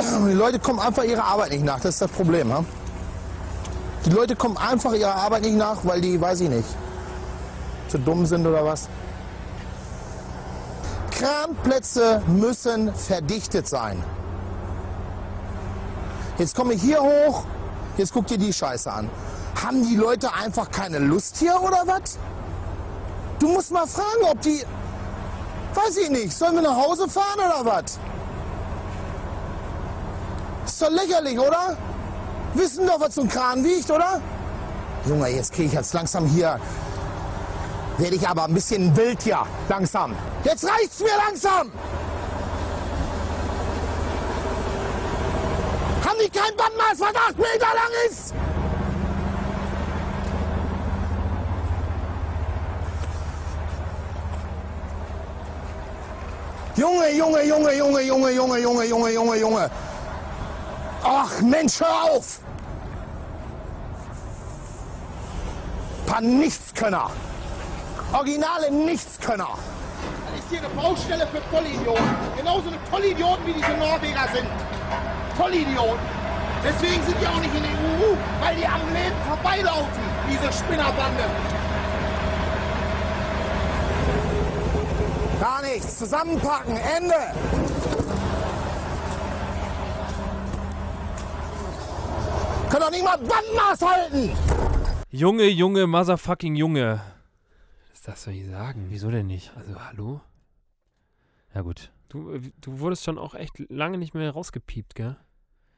Die Leute kommen einfach ihrer Arbeit nicht nach. Das ist das Problem. Ha? Die Leute kommen einfach ihrer Arbeit nicht nach, weil die, weiß ich nicht, zu dumm sind oder was. Kranplätze müssen verdichtet sein. Jetzt komme ich hier hoch, jetzt guck dir die Scheiße an. Haben die Leute einfach keine Lust hier oder was? Du musst mal fragen, ob die. Weiß ich nicht, sollen wir nach Hause fahren oder was? Ist doch lächerlich, oder? Wissen doch, was so ein Kran wiegt, oder? Junge, jetzt kriege ich jetzt langsam hier. Werde ich aber ein bisschen wild hier, langsam. Jetzt reicht's mir langsam! Haben die kein Bandmaß, was acht Meter lang ist? Junge, Junge, Junge, Junge, Junge, Junge, Junge, Junge, Junge, Junge. Ach Mensch, hör auf! Paar Nichtskönner. Originale Nichtskönner. Das ist hier eine Baustelle für Vollidioten. Genauso eine Vollidioten wie diese Norweger sind. Vollidioten. Deswegen sind die auch nicht in der EU, weil die am Leben vorbeilaufen, diese Spinnerbande. Gar nichts. Zusammenpacken. Ende. Können doch nicht mal Bandmaß halten. Junge, Junge, motherfucking Junge. Das darfst du nicht sagen. Wieso denn nicht? Also, hallo? Ja gut. Du, äh, du wurdest schon auch echt lange nicht mehr rausgepiept, gell?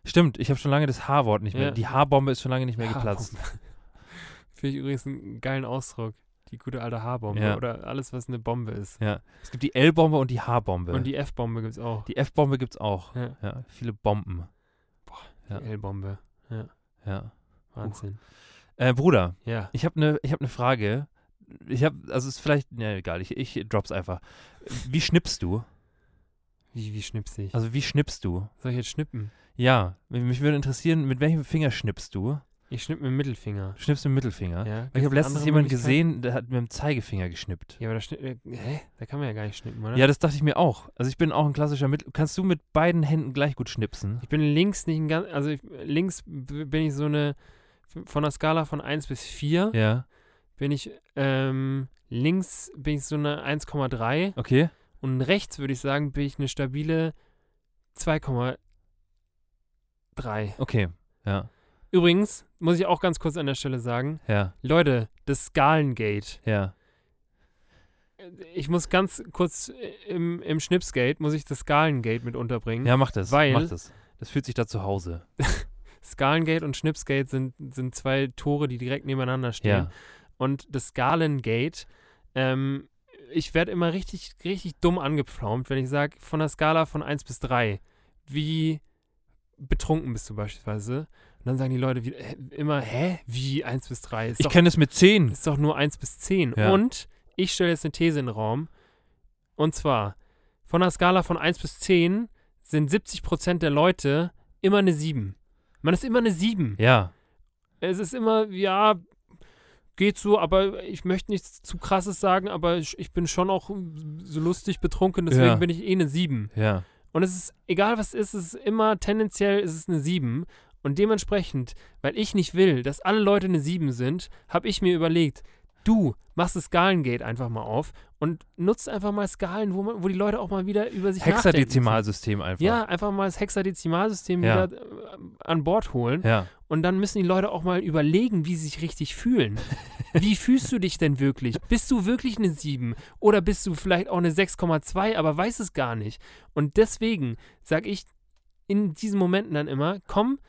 Stimmt, ich habe schon lange das H-Wort nicht mehr. Ja. Die H-Bombe ist schon lange nicht mehr geplatzt. Haarbombe. Finde ich übrigens einen geilen Ausdruck. Die gute alte Haarbombe. Ja. Oder alles, was eine Bombe ist. Ja. Es gibt die L-Bombe und die H-Bombe. Und die F-Bombe gibt es auch. Die F-Bombe gibt's auch. Ja. Ja, viele Bomben. Die Ja. L-Bombe. Ja. Wahnsinn. Äh, Bruder, Ja. ich habe eine hab ne Frage. Ich habe, also es ist vielleicht, ne, egal, ich, ich drop's einfach. Wie schnippst du? Wie, wie schnippst ich? Also wie schnippst du? Soll ich jetzt schnippen? Ja, mich würde interessieren, mit welchem Finger schnippst du? Ich schnipp mit dem Mittelfinger. Du schnippst mit dem Mittelfinger? Ja. Ich habe letztens jemanden gesehen, der hat mit dem Zeigefinger geschnippt. Ja, aber da schnipp, äh, hä? Da kann man ja gar nicht schnippen, oder? Ja, das dachte ich mir auch. Also ich bin auch ein klassischer Mittel. Kannst du mit beiden Händen gleich gut schnipsen? Ich bin links nicht ein ganz, also ich, links bin ich so eine, von der Skala von 1 bis 4 Ja. bin ich, ähm, links bin ich so eine 1,3 Okay. und rechts würde ich sagen, bin ich eine stabile 2,3. Okay. Ja. Übrigens, muss ich auch ganz kurz an der Stelle sagen, Ja. Leute, das Skalengate. Ja. Ich muss ganz kurz äh, im, im Schnipsgate, muss ich das Skalengate mit unterbringen. Ja, mach das. Weil- Mach das. Das fühlt sich da zu Hause. Skalengate und Schnipsgate sind, sind zwei Tore, die direkt nebeneinander stehen. Ja. Und das Skalengate, ähm, ich werde immer richtig, richtig dumm angepflaumt, wenn ich sage, von der Skala von 1 bis 3, wie betrunken bist du beispielsweise? Und dann sagen die Leute äh, immer, hä? Wie 1 bis 3? Ist Ich kenne es mit 10. ist doch nur 1 bis 10. Ja. Und ich stelle jetzt eine These in den Raum. Und zwar, von der Skala von 1 bis 10 sind 70% der Leute immer eine 7. Man ist immer eine 7. Ja. Es ist immer, ja, geht so, aber ich möchte nichts zu krasses sagen, aber ich, ich bin schon auch so lustig betrunken, deswegen Ja. bin ich eh eine 7. Ja. Und es ist, egal was es ist, es ist immer tendenziell ist es eine 7. Und dementsprechend, weil ich nicht will, dass alle Leute eine 7 sind, habe ich mir überlegt, du machst das Skalengate einfach mal auf und nutzt einfach mal Skalen, wo, man, wo die Leute auch mal wieder über sich nachdenken. Hexadezimalsystem einfach. Ja, einfach mal das Hexadezimalsystem Ja. wieder äh, an Bord holen. Ja. Und dann müssen die Leute auch mal überlegen, wie sie sich richtig fühlen. Wie fühlst du dich denn wirklich? Bist du wirklich eine 7? Oder bist du vielleicht auch eine 6,2, aber weiß es gar nicht? Und deswegen sage ich in diesen Momenten dann immer, komm,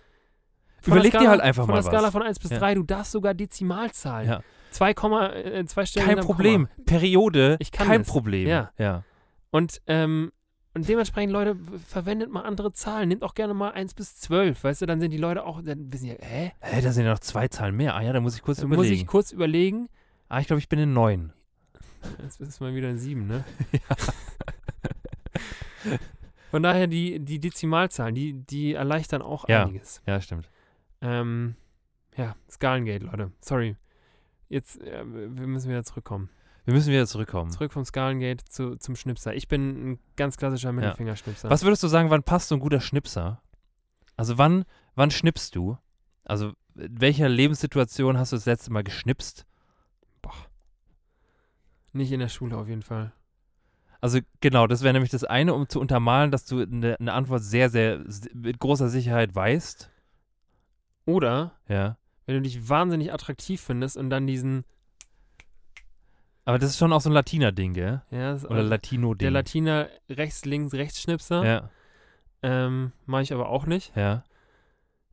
von Überleg der dir Skala- halt einfach von mal der Skala was. von 1 bis Ja. 3, du darfst sogar Dezimalzahlen. Ja. 2, Komma, äh, zwei Stellen Kein Problem. Komma. Periode, kein das. Problem. Ja. ja. Und, ähm, und dementsprechend, Leute, verwendet mal andere Zahlen. Nehmt auch gerne mal 1 bis 12, weißt du, dann sind die Leute auch, dann wissen die, hä? Hä, da sind ja noch zwei Zahlen mehr. Ah ja, da muss ich kurz Da muss überlegen. ich kurz überlegen. ah, ich glaube, ich bin in neun. Jetzt ist mal wieder ein 7, ne? Von daher, die, die Dezimalzahlen, die, die erleichtern auch Ja. einiges. Ja, stimmt. Ähm, ja, Skalengate, Leute. Sorry. Jetzt, äh, wir müssen wieder zurückkommen. Wir müssen wieder zurückkommen. Zurück vom Skalengate zu, zum Schnipser. Ich bin ein ganz klassischer Mittelfingerschnipser. Was würdest du sagen, wann passt so ein guter Schnipser? Also wann, wann schnippst du? Also in welcher Lebenssituation hast du das letzte Mal geschnipst? Nicht in der Schule auf jeden Fall. Also genau, das wäre nämlich das eine, um zu untermalen, dass du eine, eine Antwort sehr, sehr mit großer Sicherheit weißt. Oder, Ja. wenn du dich wahnsinnig attraktiv findest und dann diesen, Aber das ist schon auch so ein Latiner-Ding, gell? ja, das- Oder Latino-Ding. der Latiner rechts, links, rechts Schnipser. Ja, Ähm, mache ich aber auch nicht. ja.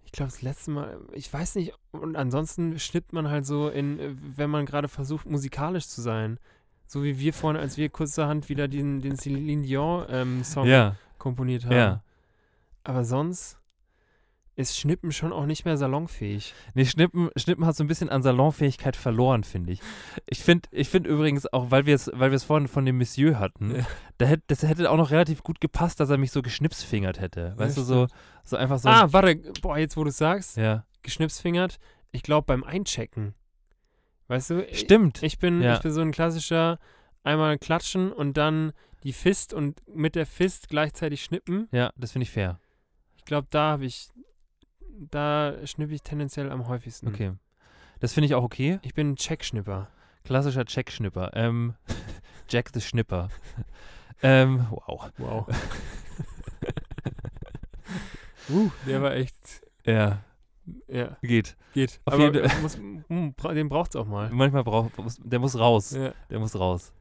Ich glaube, das letzte Mal, ich weiß nicht, und ansonsten schnippt man halt so in, wenn man gerade versucht, musikalisch zu sein. So wie wir vorhin, als wir kurzerhand wieder den, den Celine Dion-Song Ja, komponiert haben. ja. Aber sonst ist Schnippen schon auch nicht mehr salonfähig. Nee, Schnippen, Schnippen hat so ein bisschen an Salonfähigkeit verloren, finde ich. Ich finde ich find übrigens auch, weil wir es weil es vorhin von dem Monsieur hatten, Ja. da hätt, das hätte auch noch relativ gut gepasst, dass er mich so geschnipsfingert hätte. Weißt Ja, du, so, so einfach so. ah, warte, boah, jetzt wo du sagst, ja. geschnipsfingert, ich glaube beim Einchecken. Weißt du? ich- Stimmt. Ich bin, Ja. ich bin so ein klassischer einmal klatschen und dann die Fist und mit der Fist gleichzeitig schnippen. ja, das finde ich fair. Ich glaube, da habe ich, da schnippe ich tendenziell am häufigsten. Okay. Das finde ich auch okay. Ich bin ein Checkschnipper. Klassischer Jack-Schnipper. Ähm, Jack the Schnipper. ähm, wow. Wow. uh, der war echt, Ja, ja, geht. geht. Auf Aber jeden- muss, hm, den braucht's auch mal. Manchmal braucht, der muss raus. Ja. Der muss raus.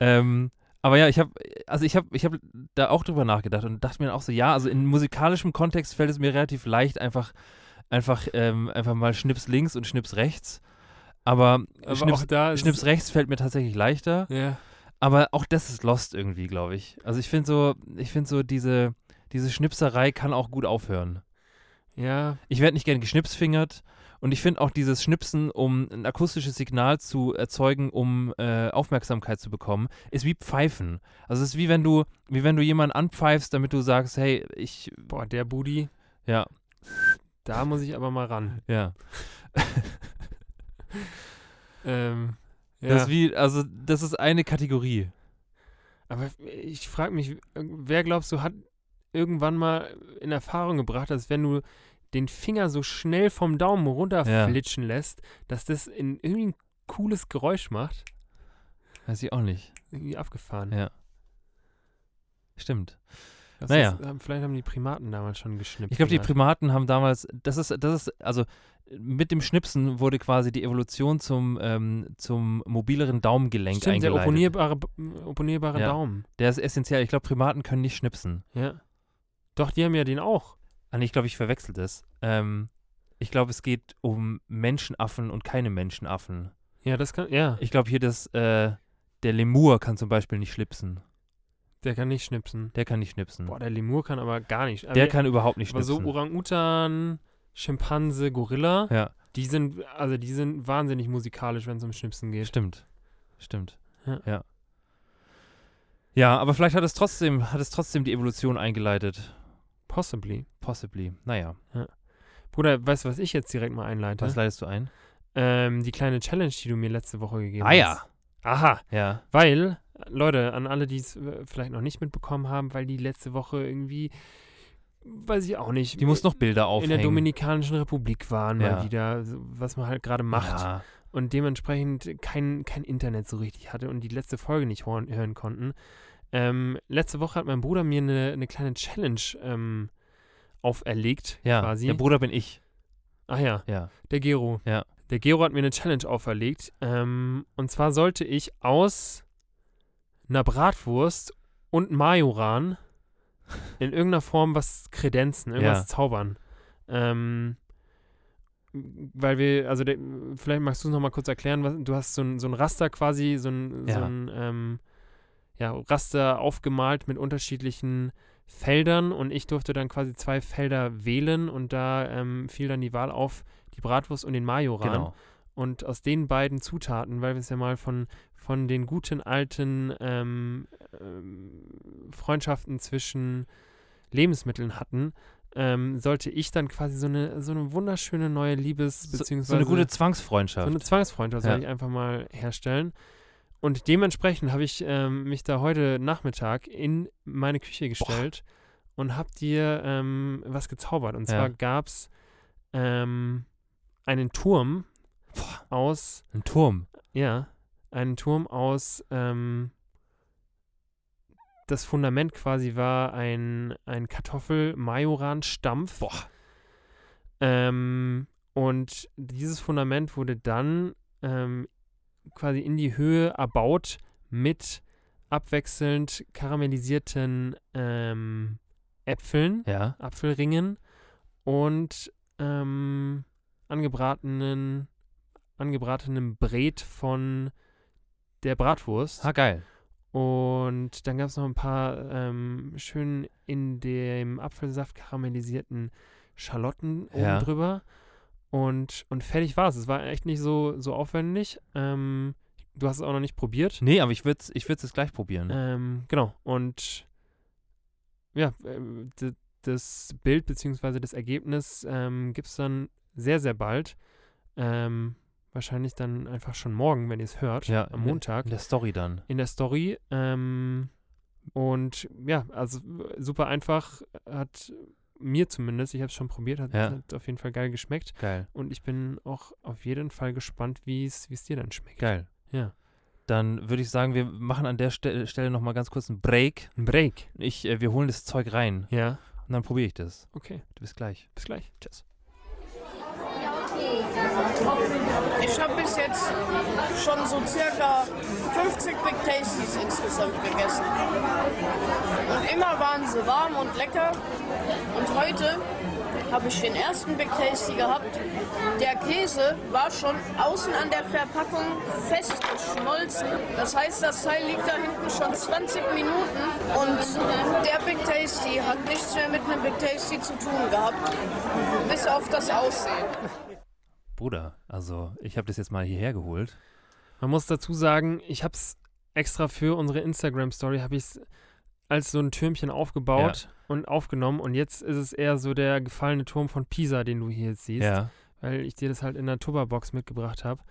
Ähm, aber ja, ich habe, also ich habe, ich habe da auch drüber nachgedacht und dachte mir auch so, ja, also in musikalischem Kontext fällt es mir relativ leicht, einfach, einfach, ähm, einfach mal Schnips links und Schnips rechts. Aber, Aber Schnips, Schnips rechts fällt mir tatsächlich leichter. Ja. Aber auch das ist lost irgendwie, glaube ich. Also ich finde so, ich finde so diese, diese Schnipserei kann auch gut aufhören. Ja, Ich werde nicht gern geschnipsfingert und ich finde auch dieses Schnipsen, um ein akustisches Signal zu erzeugen, um äh, Aufmerksamkeit zu bekommen, ist wie Pfeifen. Also es ist wie wenn du, wie wenn du jemanden anpfeifst, damit du sagst, hey, ich, boah, der Booty, ja, da muss ich aber mal ran. ja. Ähm, ja. Das ist wie, also das ist eine Kategorie. Aber ich frage mich, wer glaubst du, hat irgendwann mal in Erfahrung gebracht, dass wenn du den Finger so schnell vom Daumen runterflitschen lässt, dass das in irgendwie ein cooles Geräusch macht? Weiß ich auch nicht. Irgendwie abgefahren. Ja. Stimmt. Das naja. ist, vielleicht haben die Primaten damals schon geschnippt. Ich glaube, die. Primaten haben damals, das ist, das ist, also mit dem Schnipsen wurde quasi die Evolution zum, ähm, zum mobileren Daumengelenk Stimmt, der eingeleitet. opponierbare, opponierbare Ja. Daumen. Der ist essentiell. Ich glaube, Primaten können nicht schnipsen. Ja. Doch, die haben ja den auch. Ah, nee, ich glaube, ich verwechsel das. Ähm, ich glaube, es geht um Menschenaffen und keine Menschenaffen. Ja, das kann, ja, Ich glaube hier, dass äh, der Lemur kann zum Beispiel nicht schnipsen. der kann nicht schnipsen. Der kann nicht schnipsen. Boah, der Lemur kann aber gar nicht. der aber, kann überhaupt nicht aber so schnipsen. Orang-Utan, Schimpanse, Gorilla, ja, die sind, also die sind wahnsinnig musikalisch, wenn es um Schnipsen geht. stimmt. Stimmt. Ja. ja. Ja, aber vielleicht hat es trotzdem, hat es trotzdem die Evolution eingeleitet. Possibly. Possibly. Naja, Bruder, weißt du, was ich jetzt direkt mal einleite? was leitest du ein? Ähm, die kleine Challenge, die du mir letzte Woche gegeben Ah ja. hast. Aha, Ja. weil, Leute, an alle, die es äh, vielleicht noch nicht mitbekommen haben, weil die letzte Woche irgendwie, weiß ich auch nicht, Die muss noch Bilder in aufhängen. der Dominikanischen Republik waren, Ja. mal wieder, was man halt gerade macht. Ja. und dementsprechend kein, kein Internet so richtig hatte und die letzte Folge nicht hören, hören konnten. Ähm, letzte Woche hat mein Bruder mir eine, eine kleine Challenge ähm, auferlegt, Ja, quasi. der Bruder bin ich. Ach ja, Ja. der Gero. Ja. Der Gero hat mir eine Challenge auferlegt. Ähm, und zwar sollte ich aus einer Bratwurst und Majoran in irgendeiner Form was kredenzen, irgendwas Ja. zaubern. Ähm, weil wir, also der, vielleicht magst du es nochmal kurz erklären, was, du hast so ein, so ein Raster quasi, so ein, so Ja. ein ähm, ja, Raster aufgemalt mit unterschiedlichen Feldern und ich durfte dann quasi zwei Felder wählen und da ähm, fiel dann die Wahl auf die Bratwurst und den Majoran. Genau. Und aus den beiden Zutaten, weil wir es ja mal von, von den guten alten ähm, ähm, Freundschaften zwischen Lebensmitteln hatten, ähm, sollte ich dann quasi so eine, so eine wunderschöne neue Liebes- So, beziehungsweise so eine gute so Zwangsfreundschaft. eine Zwangsfreundschaft Ja. soll ich einfach mal herstellen. Und dementsprechend habe ich ähm, mich da heute Nachmittag in meine Küche gestellt und habe dir ähm, was gezaubert. Und Ja. zwar gab es ähm, einen Turm aus, Ein Turm. ja, einen Turm aus, ähm, das Fundament quasi war ein, ein Kartoffel-Majoran-Stampf. Boah. Ähm, und dieses Fundament wurde dann ähm, quasi in die Höhe erbaut mit abwechselnd karamellisierten ähm, Äpfeln, Ja. Apfelringen und ähm, angebratenen, angebratenem Bret von der Bratwurst. Ah, geil. Und dann gab es noch ein paar ähm, schön in dem Apfelsaft karamellisierten Schalotten Ja. oben drüber. Und, und fertig war es. Es war echt nicht so, so aufwendig. Ähm, du hast es auch noch nicht probiert. Nee, aber ich würde es ich würd's jetzt gleich probieren. Ähm, genau. Und ja, d- das Bild bzw. das Ergebnis ähm, gibt es dann sehr, sehr bald. Ähm, wahrscheinlich dann einfach schon morgen, wenn ihr es hört, ja, am Montag In der Story dann. in der Story. Ähm, und ja, also äh, super einfach, hat mir zumindest, ich habe es schon probiert, hat, Ja. hat auf jeden Fall geil geschmeckt. Geil. Und ich bin auch auf jeden Fall gespannt, wie es dir dann schmeckt. Geil. Ja. Dann würde ich sagen, wir machen an der Ste Stelle nochmal ganz kurz einen Break. Ein Break. Ich, äh, wir holen das Zeug rein Ja. und dann probiere ich das. Okay. Bis gleich. Bis gleich. Tschüss. Ich habe bis jetzt schon so circa 50 Big Tasties insgesamt gegessen. Und immer waren sie warm und lecker. Und heute habe ich den ersten Big Tasty gehabt. Der Käse war schon außen an der Verpackung festgeschmolzen. Das heißt, das Teil liegt da hinten schon 20 Minuten. Und der Big Tasty hat nichts mehr mit einem Big Tasty zu tun gehabt. Bis auf das Aussehen. Bruder, also ich habe das jetzt mal hierher geholt. Man muss dazu sagen, ich habe es extra für unsere Instagram-Story, habe ich es als so ein Türmchen aufgebaut und aufgenommen. Und jetzt ist es eher so der gefallene Turm von Pisa, den du hier jetzt siehst. Ja. weil ich dir das halt in der Tupperbox mitgebracht habe.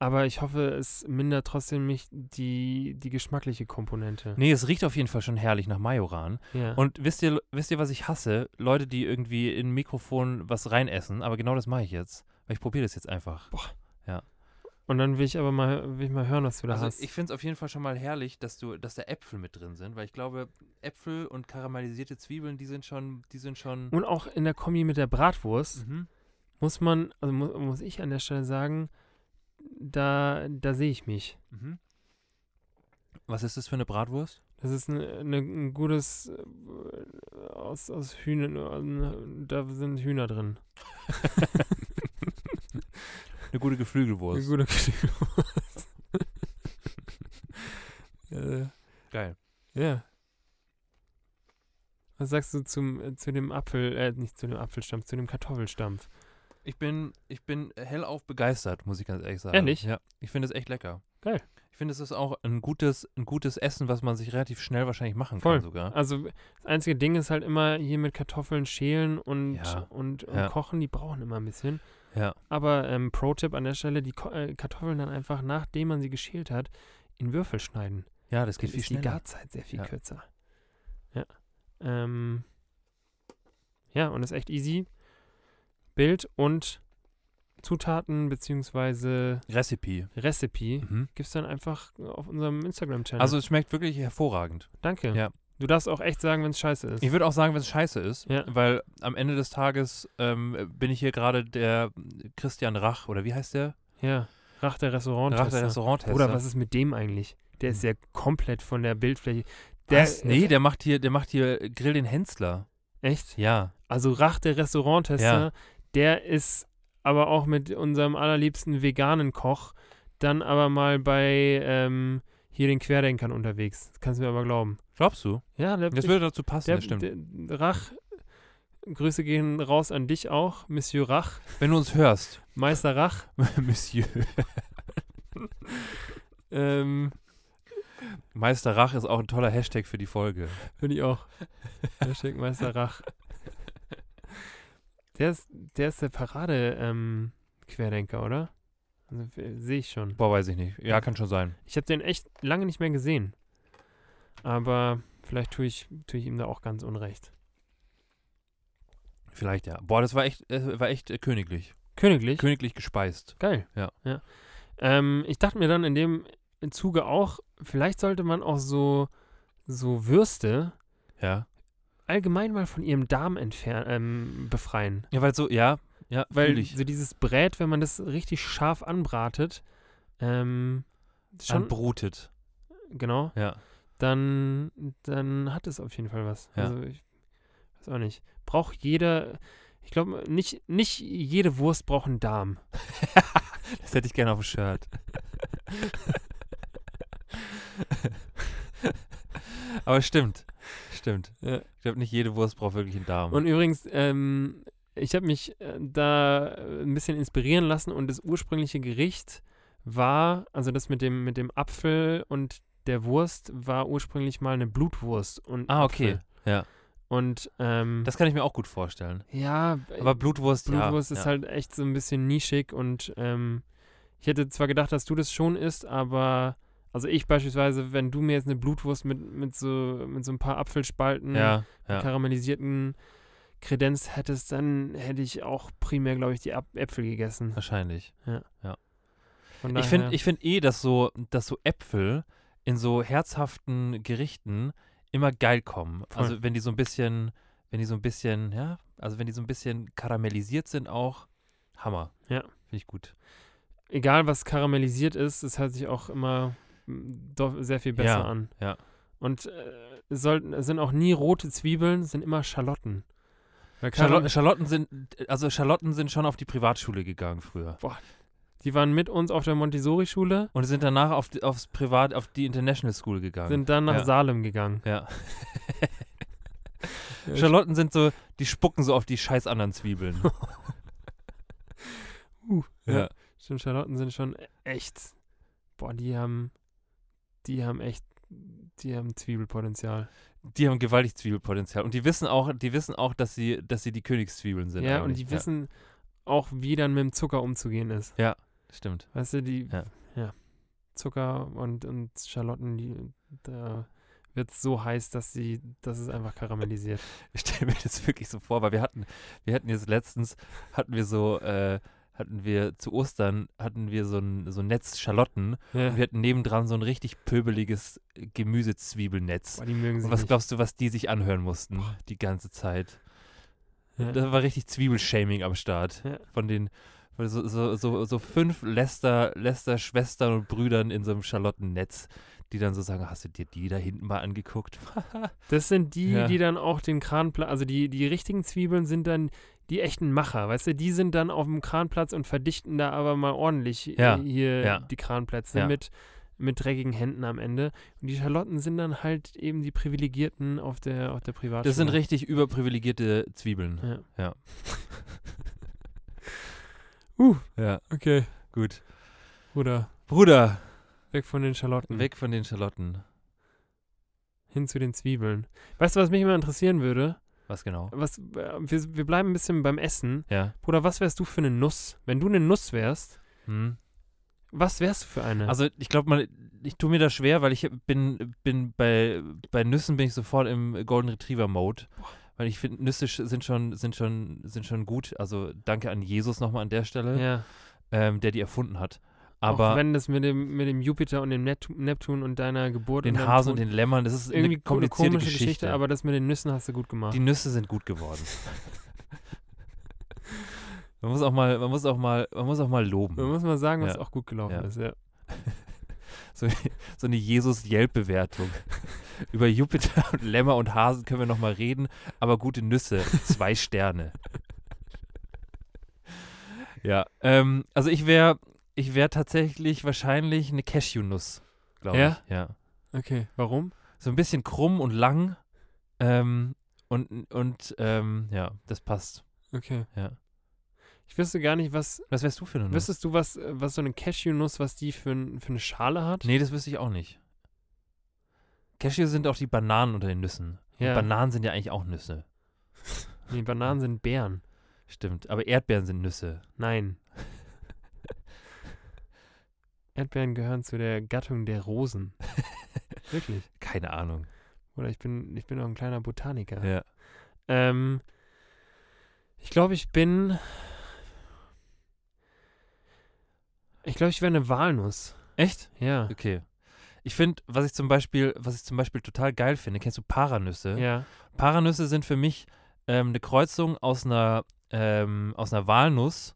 Aber ich hoffe, es mindert trotzdem nicht die, die geschmackliche Komponente. Nee, es riecht auf jeden Fall schon herrlich nach Majoran. Ja. Und wisst ihr, wisst ihr, was ich hasse? Leute, die irgendwie in ein Mikrofon was reinessen. Aber genau das mache ich jetzt. Weil ich probiere das jetzt einfach. Und dann will ich aber mal, will ich mal hören, was du da Also hast. ich finde es auf jeden Fall schon mal herrlich, dass du, dass da Äpfel mit drin sind, weil ich glaube, Äpfel und karamellisierte Zwiebeln, die sind schon, die sind schon. Und auch in der Kombi mit der Bratwurst Mhm. muss man, also mu muss ich an der Stelle sagen, da, da sehe ich mich. Mhm. Was ist das für eine Bratwurst? Das ist eine, eine, ein gutes äh, aus, aus Hühnern, da sind Hühner drin. Eine gute Eine Geflügelwurst. gute Geflügelwurst. äh, Geil. Ja. Was sagst du zum, äh, zu dem Apfel, äh, nicht zu dem Apfelstampf, zu dem Kartoffelstampf? Ich bin, ich bin hellauf begeistert, muss ich ganz ehrlich sagen. Ehrlich? Ja. Ich finde es echt lecker. Geil. Ich finde, es ist auch ein gutes, ein gutes Essen, was man sich relativ schnell wahrscheinlich machen Voll. kann sogar. Also das einzige Ding ist halt immer hier mit Kartoffeln schälen und, Ja. und, und Ja. kochen, die brauchen immer ein bisschen. Ja. Aber ähm, Pro-Tipp an der Stelle, die Ko äh, Kartoffeln dann einfach, nachdem man sie geschält hat, in Würfel schneiden. Ja, das Dann geht viel ist die schneller. Garzeit sehr viel Ja. kürzer. Ja. Ähm, ja, und ist echt easy. Bild und Zutaten beziehungsweise Recipe. Recipe Mhm. gibt's dann einfach auf unserem Instagram-Channel. Also es schmeckt wirklich hervorragend. danke. Ja. Du darfst auch echt sagen, wenn es scheiße ist. Ich würde auch sagen, wenn es scheiße ist, Ja. weil am Ende des Tages ähm, bin ich hier gerade der Christian Rach, oder wie heißt der? ja. Rach der Restaurant. Rach der Restauranttester. Oder was ist mit dem eigentlich? Der ist ja komplett von der Bildfläche. Der, Was? Nee, der macht hier, der macht hier Grill den Hensler. Echt? Ja. Also Rach der Restauranttester, Ja. der ist aber auch mit unserem allerliebsten veganen Koch dann aber mal bei ähm, hier den Querdenkern unterwegs. Das kannst du mir aber glauben. Glaubst du? Ja, der, Das würde dazu passen, der, das stimmt. der Rach, Grüße gehen raus an dich auch, Monsieur Rach, Wenn du uns hörst, Meister Rach. Monsieur. Ähm, Meister Rach ist auch ein toller Hashtag für die Folge. Finde ich auch. Hashtag Meister Rach. Der ist, der ist der Parade-Querdenker, oder? Also, Sehe ich schon. Boah, weiß ich nicht. Ja, kann schon sein. Ich habe den echt lange nicht mehr gesehen. Aber vielleicht tue ich, tue ich ihm da auch ganz unrecht. Vielleicht ja. Boah, das war echt, äh, war echt äh, königlich. Königlich? Königlich gespeist. Geil. Ja. ja. Ähm, ich dachte mir dann in dem Zuge auch, vielleicht sollte man auch so, so Würste Ja. allgemein mal von ihrem Darm entfernen, ähm, befreien. Ja, weil so, ja, ja, Weil fühl ich. so dieses Brät, wenn man das richtig scharf anbratet, ähm, schon, Anbrutet. genau, Ja. Dann, dann hat es auf jeden Fall was. Ja. Also ich weiß auch nicht. Braucht jeder, ich glaube, nicht, nicht jede Wurst braucht einen Darm. Das hätte ich gerne auf dem Shirt. Aber stimmt. Stimmt. Ja. Ich glaube, nicht jede Wurst braucht wirklich einen Darm. Und übrigens, ähm, ich habe mich äh, da äh, ein bisschen inspirieren lassen und das ursprüngliche Gericht war, also das mit dem, mit dem Apfel und der Wurst war ursprünglich mal eine Blutwurst und ah, okay. Apfel. Ja. Und ähm, Das kann ich mir auch gut vorstellen. ja, Aber Blutwurst, Blutwurst ja. ist ja. halt echt so ein bisschen nischig und ähm, ich hätte zwar gedacht, dass du das schon isst, aber also ich beispielsweise, wenn du mir jetzt eine Blutwurst mit, mit, so, mit so ein paar Apfelspalten, Ja, ja. karamellisierten Kredenz hättest, dann hätte ich auch primär, glaube ich, die Äpfel gegessen. Wahrscheinlich. Von Ich finde ich find eh, dass so, dass so Äpfel in so herzhaften Gerichten immer geil kommen. Also wenn die so ein bisschen, wenn die so ein bisschen, ja, also wenn die so ein bisschen karamellisiert sind auch, Hammer. Ja. Finde ich gut. egal was karamellisiert ist, es hört sich auch immer mm, doch sehr viel besser Ja, an. ja. Und äh, es, sollten, sind auch nie rote Zwiebeln, es sind immer Schalotten. Karam- Schalotten sind, also Schalotten sind schon auf die Privatschule gegangen früher. Die waren mit uns auf der Montessori-Schule, Und sind danach auf die, aufs Privat, auf die International School gegangen. sind dann nach Ja. Salem gegangen. ja. Schalotten sind so, die spucken so auf die scheiß anderen Zwiebeln. Uh, ja. ja. Stimmt, Schalotten sind schon echt. Boah, die haben. Die haben echt. Die haben Zwiebelpotenzial. Die haben gewaltig Zwiebelpotenzial. Und die wissen auch, die wissen auch, dass sie, dass sie die Königszwiebeln sind. ja, und eigentlich. die wissen auch, wie dann mit dem Zucker umzugehen ist. Ja, stimmt. Weißt du, die. Ja. ja. Zucker und, und Schalotten, die. Da wird es so heiß, dass sie. dass es einfach karamellisiert. Ich stelle mir das wirklich so vor, weil wir hatten, wir hatten jetzt letztens, hatten wir so, äh, hatten wir zu Ostern, hatten wir so ein, so ein Netz Schalotten Ja. und wir hatten nebendran so ein richtig pöbeliges Gemüsezwiebelnetz. Boah, die mögen sie Und was nicht. glaubst du, was die sich anhören mussten die ganze Zeit? Ja. Da war richtig Zwiebelshaming am Start. Ja. Von den so, so, so, so fünf Lester, Lester Schwestern und Brüdern in so einem Schalottennetz, die dann so sagen, hast du dir die da hinten mal angeguckt? Das sind die, Ja. die dann auch den Kranplatz, also die, die richtigen Zwiebeln sind dann die echten Macher, weißt du, die sind dann auf dem Kranplatz und verdichten da aber mal ordentlich Ja, äh, hier ja. die Kranplätze Ja. mit, mit dreckigen Händen am Ende. Und die Schalotten sind dann halt eben die Privilegierten auf der, auf der Privatschule. Das sind richtig überprivilegierte Zwiebeln. Ja. Ja. Uh, Ja, okay. gut. Bruder, Bruder, weg von den Schalotten. weg von den Schalotten. Hin zu den Zwiebeln. Weißt du, was mich immer interessieren würde? Was genau? Was, äh, wir, wir bleiben ein bisschen beim Essen. Ja. Bruder, was wärst du für eine Nuss? Wenn du eine Nuss wärst, Hm. was wärst du für eine? Also ich glaube mal, ich tue mir das schwer, weil ich bin, bin bei, bei Nüssen bin ich sofort im Golden Retriever Mode. Weil ich finde, Nüsse sind schon, sind schon, sind schon gut. Also danke an Jesus nochmal an der Stelle, ja. ähm, der die erfunden hat. Aber Auch wenn das mit dem, mit dem Jupiter und dem Neptun und deiner Geburt den und Hasen und den Lämmern, das ist irgendwie eine komplizierte komische Geschichte. Geschichte, aber das mit den Nüssen hast du gut gemacht. die Nüsse sind gut geworden. man muss auch mal, man muss auch mal, man muss auch mal loben. Man muss mal sagen, was Ja. auch gut gelaufen Ja. ist, ja. So, so eine Jesus-Yelp-Bewertung. Über Jupiter und Lämmer und Hasen können wir noch mal reden, aber gute Nüsse, zwei Sterne. Ja, ähm, also ich wäre ich wäre tatsächlich wahrscheinlich eine Cashew-Nuss, glaube Ja? ich. Ja. Okay, warum? So ein bisschen krumm und lang ähm, und, und ähm, ja, das passt. Okay. Ja. Ich wüsste gar nicht, was. Was wärst du für eine Nuss? Wüsstest du, was, was so eine Cashew-Nuss, was die für, ein, für eine Schale hat? Nee, das wüsste ich auch nicht. Cashew sind auch die Bananen unter den Nüssen. Ja. Und Bananen sind ja eigentlich auch Nüsse. Nee, Bananen sind Beeren. Stimmt. Aber Erdbeeren sind Nüsse. Nein. Erdbeeren gehören zu der Gattung der Rosen. Wirklich. Keine Ahnung. Oder ich bin, ich bin auch ein kleiner Botaniker. Ja. Ähm, ich glaube, ich bin. Ich glaube, ich wäre eine Walnuss. Echt? Ja. Okay. Ich finde, was ich zum Beispiel, was ich zum Beispiel total geil finde, kennst du Paranüsse? Ja. Paranüsse sind für mich ähm, eine Kreuzung aus einer, ähm, aus einer Walnuss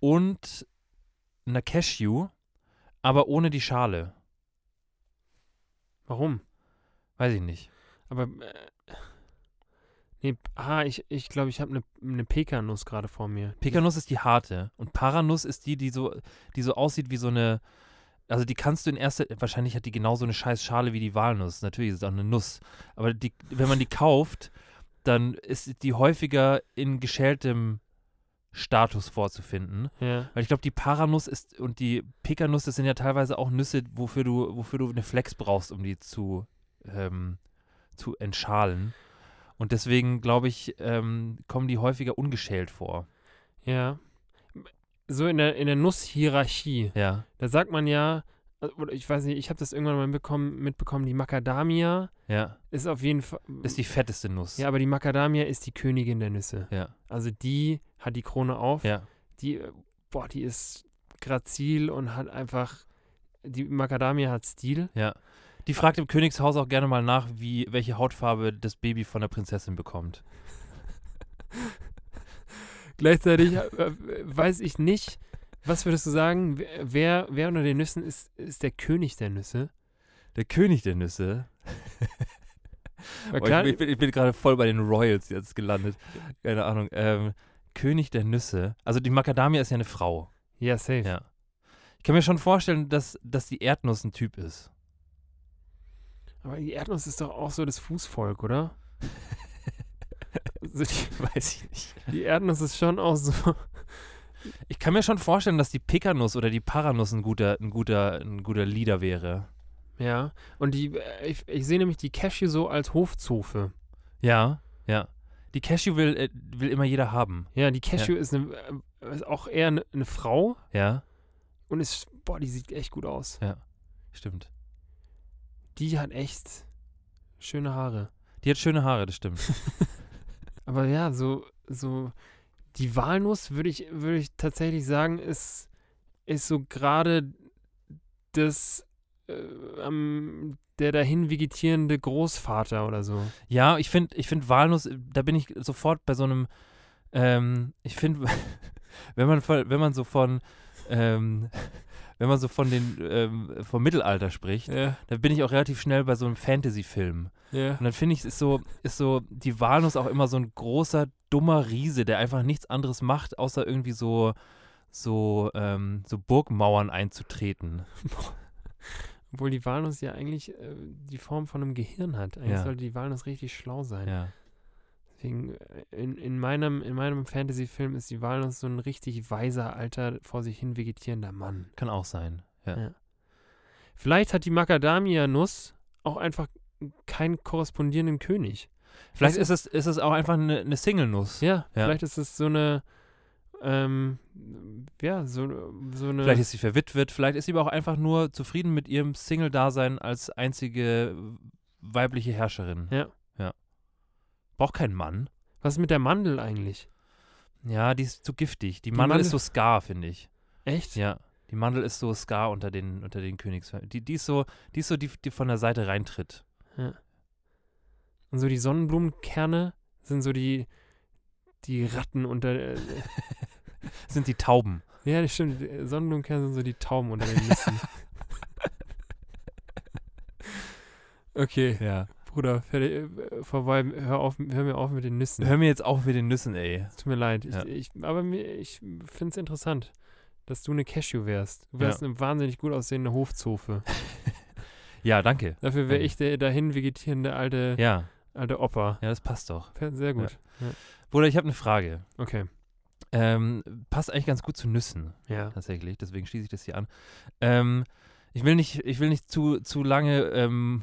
und einer Cashew, aber ohne die Schale. Warum? Weiß ich nicht. Aber. Äh, nee, ah, ich glaube, ich, glaub, ich habe eine ne Pekanuss gerade vor mir. Pekanuss ist die harte und Paranuss ist die, die so, die so aussieht wie so eine. Also die kannst du in erster, wahrscheinlich hat die genauso eine scheiß Schale wie die Walnuss. Natürlich ist es auch eine Nuss. Aber die, wenn man die kauft, dann ist die häufiger in geschältem Status vorzufinden. Ja. Weil ich glaube, die Paranuss ist und die Pekanuss, das sind ja teilweise auch Nüsse, wofür du, wofür du eine Flex brauchst, um die zu, ähm, zu entschalen. Und deswegen, glaube ich, ähm, kommen die häufiger ungeschält vor. Ja. So in der, in der Nusshierarchie. Ja. Da sagt man ja, oder ich weiß nicht, ich habe das irgendwann mal mitbekommen, mitbekommen, die Macadamia Ja. ist auf jeden Fall. Ist die fetteste Nuss. ja, aber die Macadamia ist die Königin der Nüsse. Ja. Also die hat die Krone auf. Ja. Die, boah, die ist grazil und hat einfach. Die Macadamia hat Stil. Ja. Die fragt im Königshaus auch gerne mal nach, wie, welche Hautfarbe das Baby von der Prinzessin bekommt. Gleichzeitig äh, weiß ich nicht, was würdest du sagen, wer, wer unter den Nüssen ist, ist der König der Nüsse? Der König der Nüsse. Klar, ich, bin, bin gerade voll bei den Royals jetzt gelandet. Keine Ahnung. Ähm, König der Nüsse. Also die Macadamia ist ja eine Frau. ja, safe. Ja. Ich kann mir schon vorstellen, dass, dass die Erdnuss ein Typ ist. Aber die Erdnuss ist doch auch so das Fußvolk, oder? also die, Weiß ich nicht. die Erdnuss ist schon auch so. Ich kann mir schon vorstellen, dass die Pekanuss oder die Paranuss ein guter, ein guter, ein guter Leader wäre. Ja. Und die, äh, ich, ich sehe nämlich die Cashew so als Hofzofe. Ja, ja. Die Cashew will, äh, will immer jeder haben. Ja, die Cashew ist, eine, äh, ist auch eher eine, eine Frau Ja, und ist, boah, die sieht echt gut aus. stimmt. Die hat echt schöne Haare. Die hat schöne Haare, das stimmt. Aber ja, so, so die Walnuss würde ich, würde ich tatsächlich sagen, ist, ist so gerade das äh, am- der dahin vegetierende Großvater oder so. Ja, ich finde, ich finde Walnuss, da bin ich sofort bei so einem, ähm, ich finde, wenn man wenn man so von, ähm, wenn man so von den, ähm, vom Mittelalter spricht, Ja, da bin ich auch relativ schnell bei so einem Fantasy-Film. ja. Und dann finde ich, ist so, ist so die Walnuss auch immer so ein großer, dummer Riese, der einfach nichts anderes macht, außer irgendwie so, so, ähm, so Burgmauern einzutreten. Obwohl die Walnuss ja eigentlich äh, die Form von einem Gehirn hat. Eigentlich Ja. sollte die Walnuss richtig schlau sein. Ja. Deswegen, äh, in, in meinem, in meinem Fantasy-Film ist die Walnuss so ein richtig weiser, alter, vor sich hin vegetierender Mann. Kann auch sein. Ja. Ja. Vielleicht hat die Macadamia-Nuss auch einfach keinen korrespondierenden König. Vielleicht ist es, ist es auch einfach eine, eine Single-Nuss. Ja, Ja. vielleicht ist es so eine, ähm, ja, so, so eine. Vielleicht ist sie verwitwet, vielleicht ist sie aber auch einfach nur zufrieden mit ihrem Single-Dasein als einzige weibliche Herrscherin. Ja. ja. Braucht keinen Mann. was ist mit der Mandel eigentlich? Ja, die ist zu giftig. Die, Die Mandel, Mandel- ist so Scar, finde ich. Echt? Ja. Die Mandel ist so Scar unter den, unter den Königsfamilien. Die, die ist so, die ist so, die, die von der Seite reintritt. Und so die Sonnenblumenkerne sind so die, die Ratten unter. Äh, sind die Tauben. ja, das stimmt. die Sonnenblumenkerne sind so die Tauben unter den Nüssen. okay, Ja. Bruder, fertig, äh, vorbei. Hör, auf, hör mir auf mit den Nüssen. Hör mir jetzt auf mit den Nüssen, ey. Tut mir leid. Ich, Ja. ich, aber mir, ich finde es interessant, dass du eine Cashew wärst. Du wärst eine wahnsinnig gut aussehende Hofzofe. Ja, danke. Dafür wäre ich der dahin vegetierende alte, Ja, alte Opa. ja, das passt doch. Sehr gut. Bruder, ich habe eine Frage. Okay. Ähm, passt eigentlich ganz gut zu Nüssen, Ja. tatsächlich. Deswegen schließe ich das hier an. Ähm, ich will nicht, ich will nicht zu, zu lange, ähm,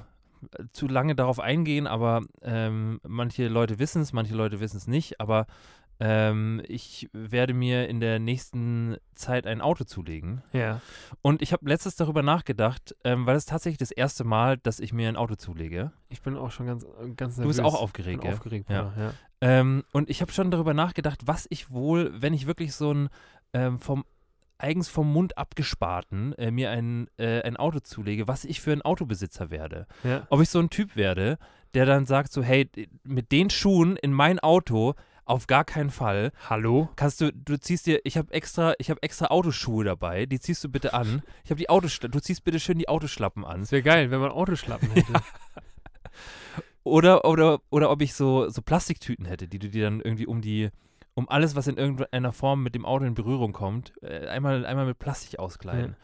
zu lange darauf eingehen, aber ähm, manche Leute wissen es, manche Leute wissen es nicht. Aber ähm, ich werde mir in der nächsten Zeit ein Auto zulegen. Ja. Und ich habe letztes darüber nachgedacht, ähm, weil es tatsächlich das erste Mal, dass ich mir ein Auto zulege. Ich bin auch schon ganz, ganz nervös. Du bist auch aufgeregt, bin gell? aufgeregt, Ja. Ja. Ähm, und ich habe schon darüber nachgedacht, was ich wohl, wenn ich wirklich so ein ähm, vom eigens vom Mund abgesparten äh, mir ein, äh, ein Auto zulege, was ich für ein Autobesitzer werde. ja. Ob ich so ein Typ werde, der dann sagt so, hey, mit den Schuhen in mein Auto auf gar keinen Fall. Hallo? Kannst du, du ziehst dir, ich habe extra, ich habe extra Autoschuhe dabei, die ziehst du bitte an. Ich habe die Autoschlappen, du ziehst bitte schön die Autoschlappen an. Das wäre geil, wenn man Autoschlappen hätte. Oder, oder, oder ob ich so, so Plastiktüten hätte, die du dir dann irgendwie um die, um alles, was in irgendeiner Form mit dem Auto in Berührung kommt, äh, einmal, einmal mit Plastik auskleiden.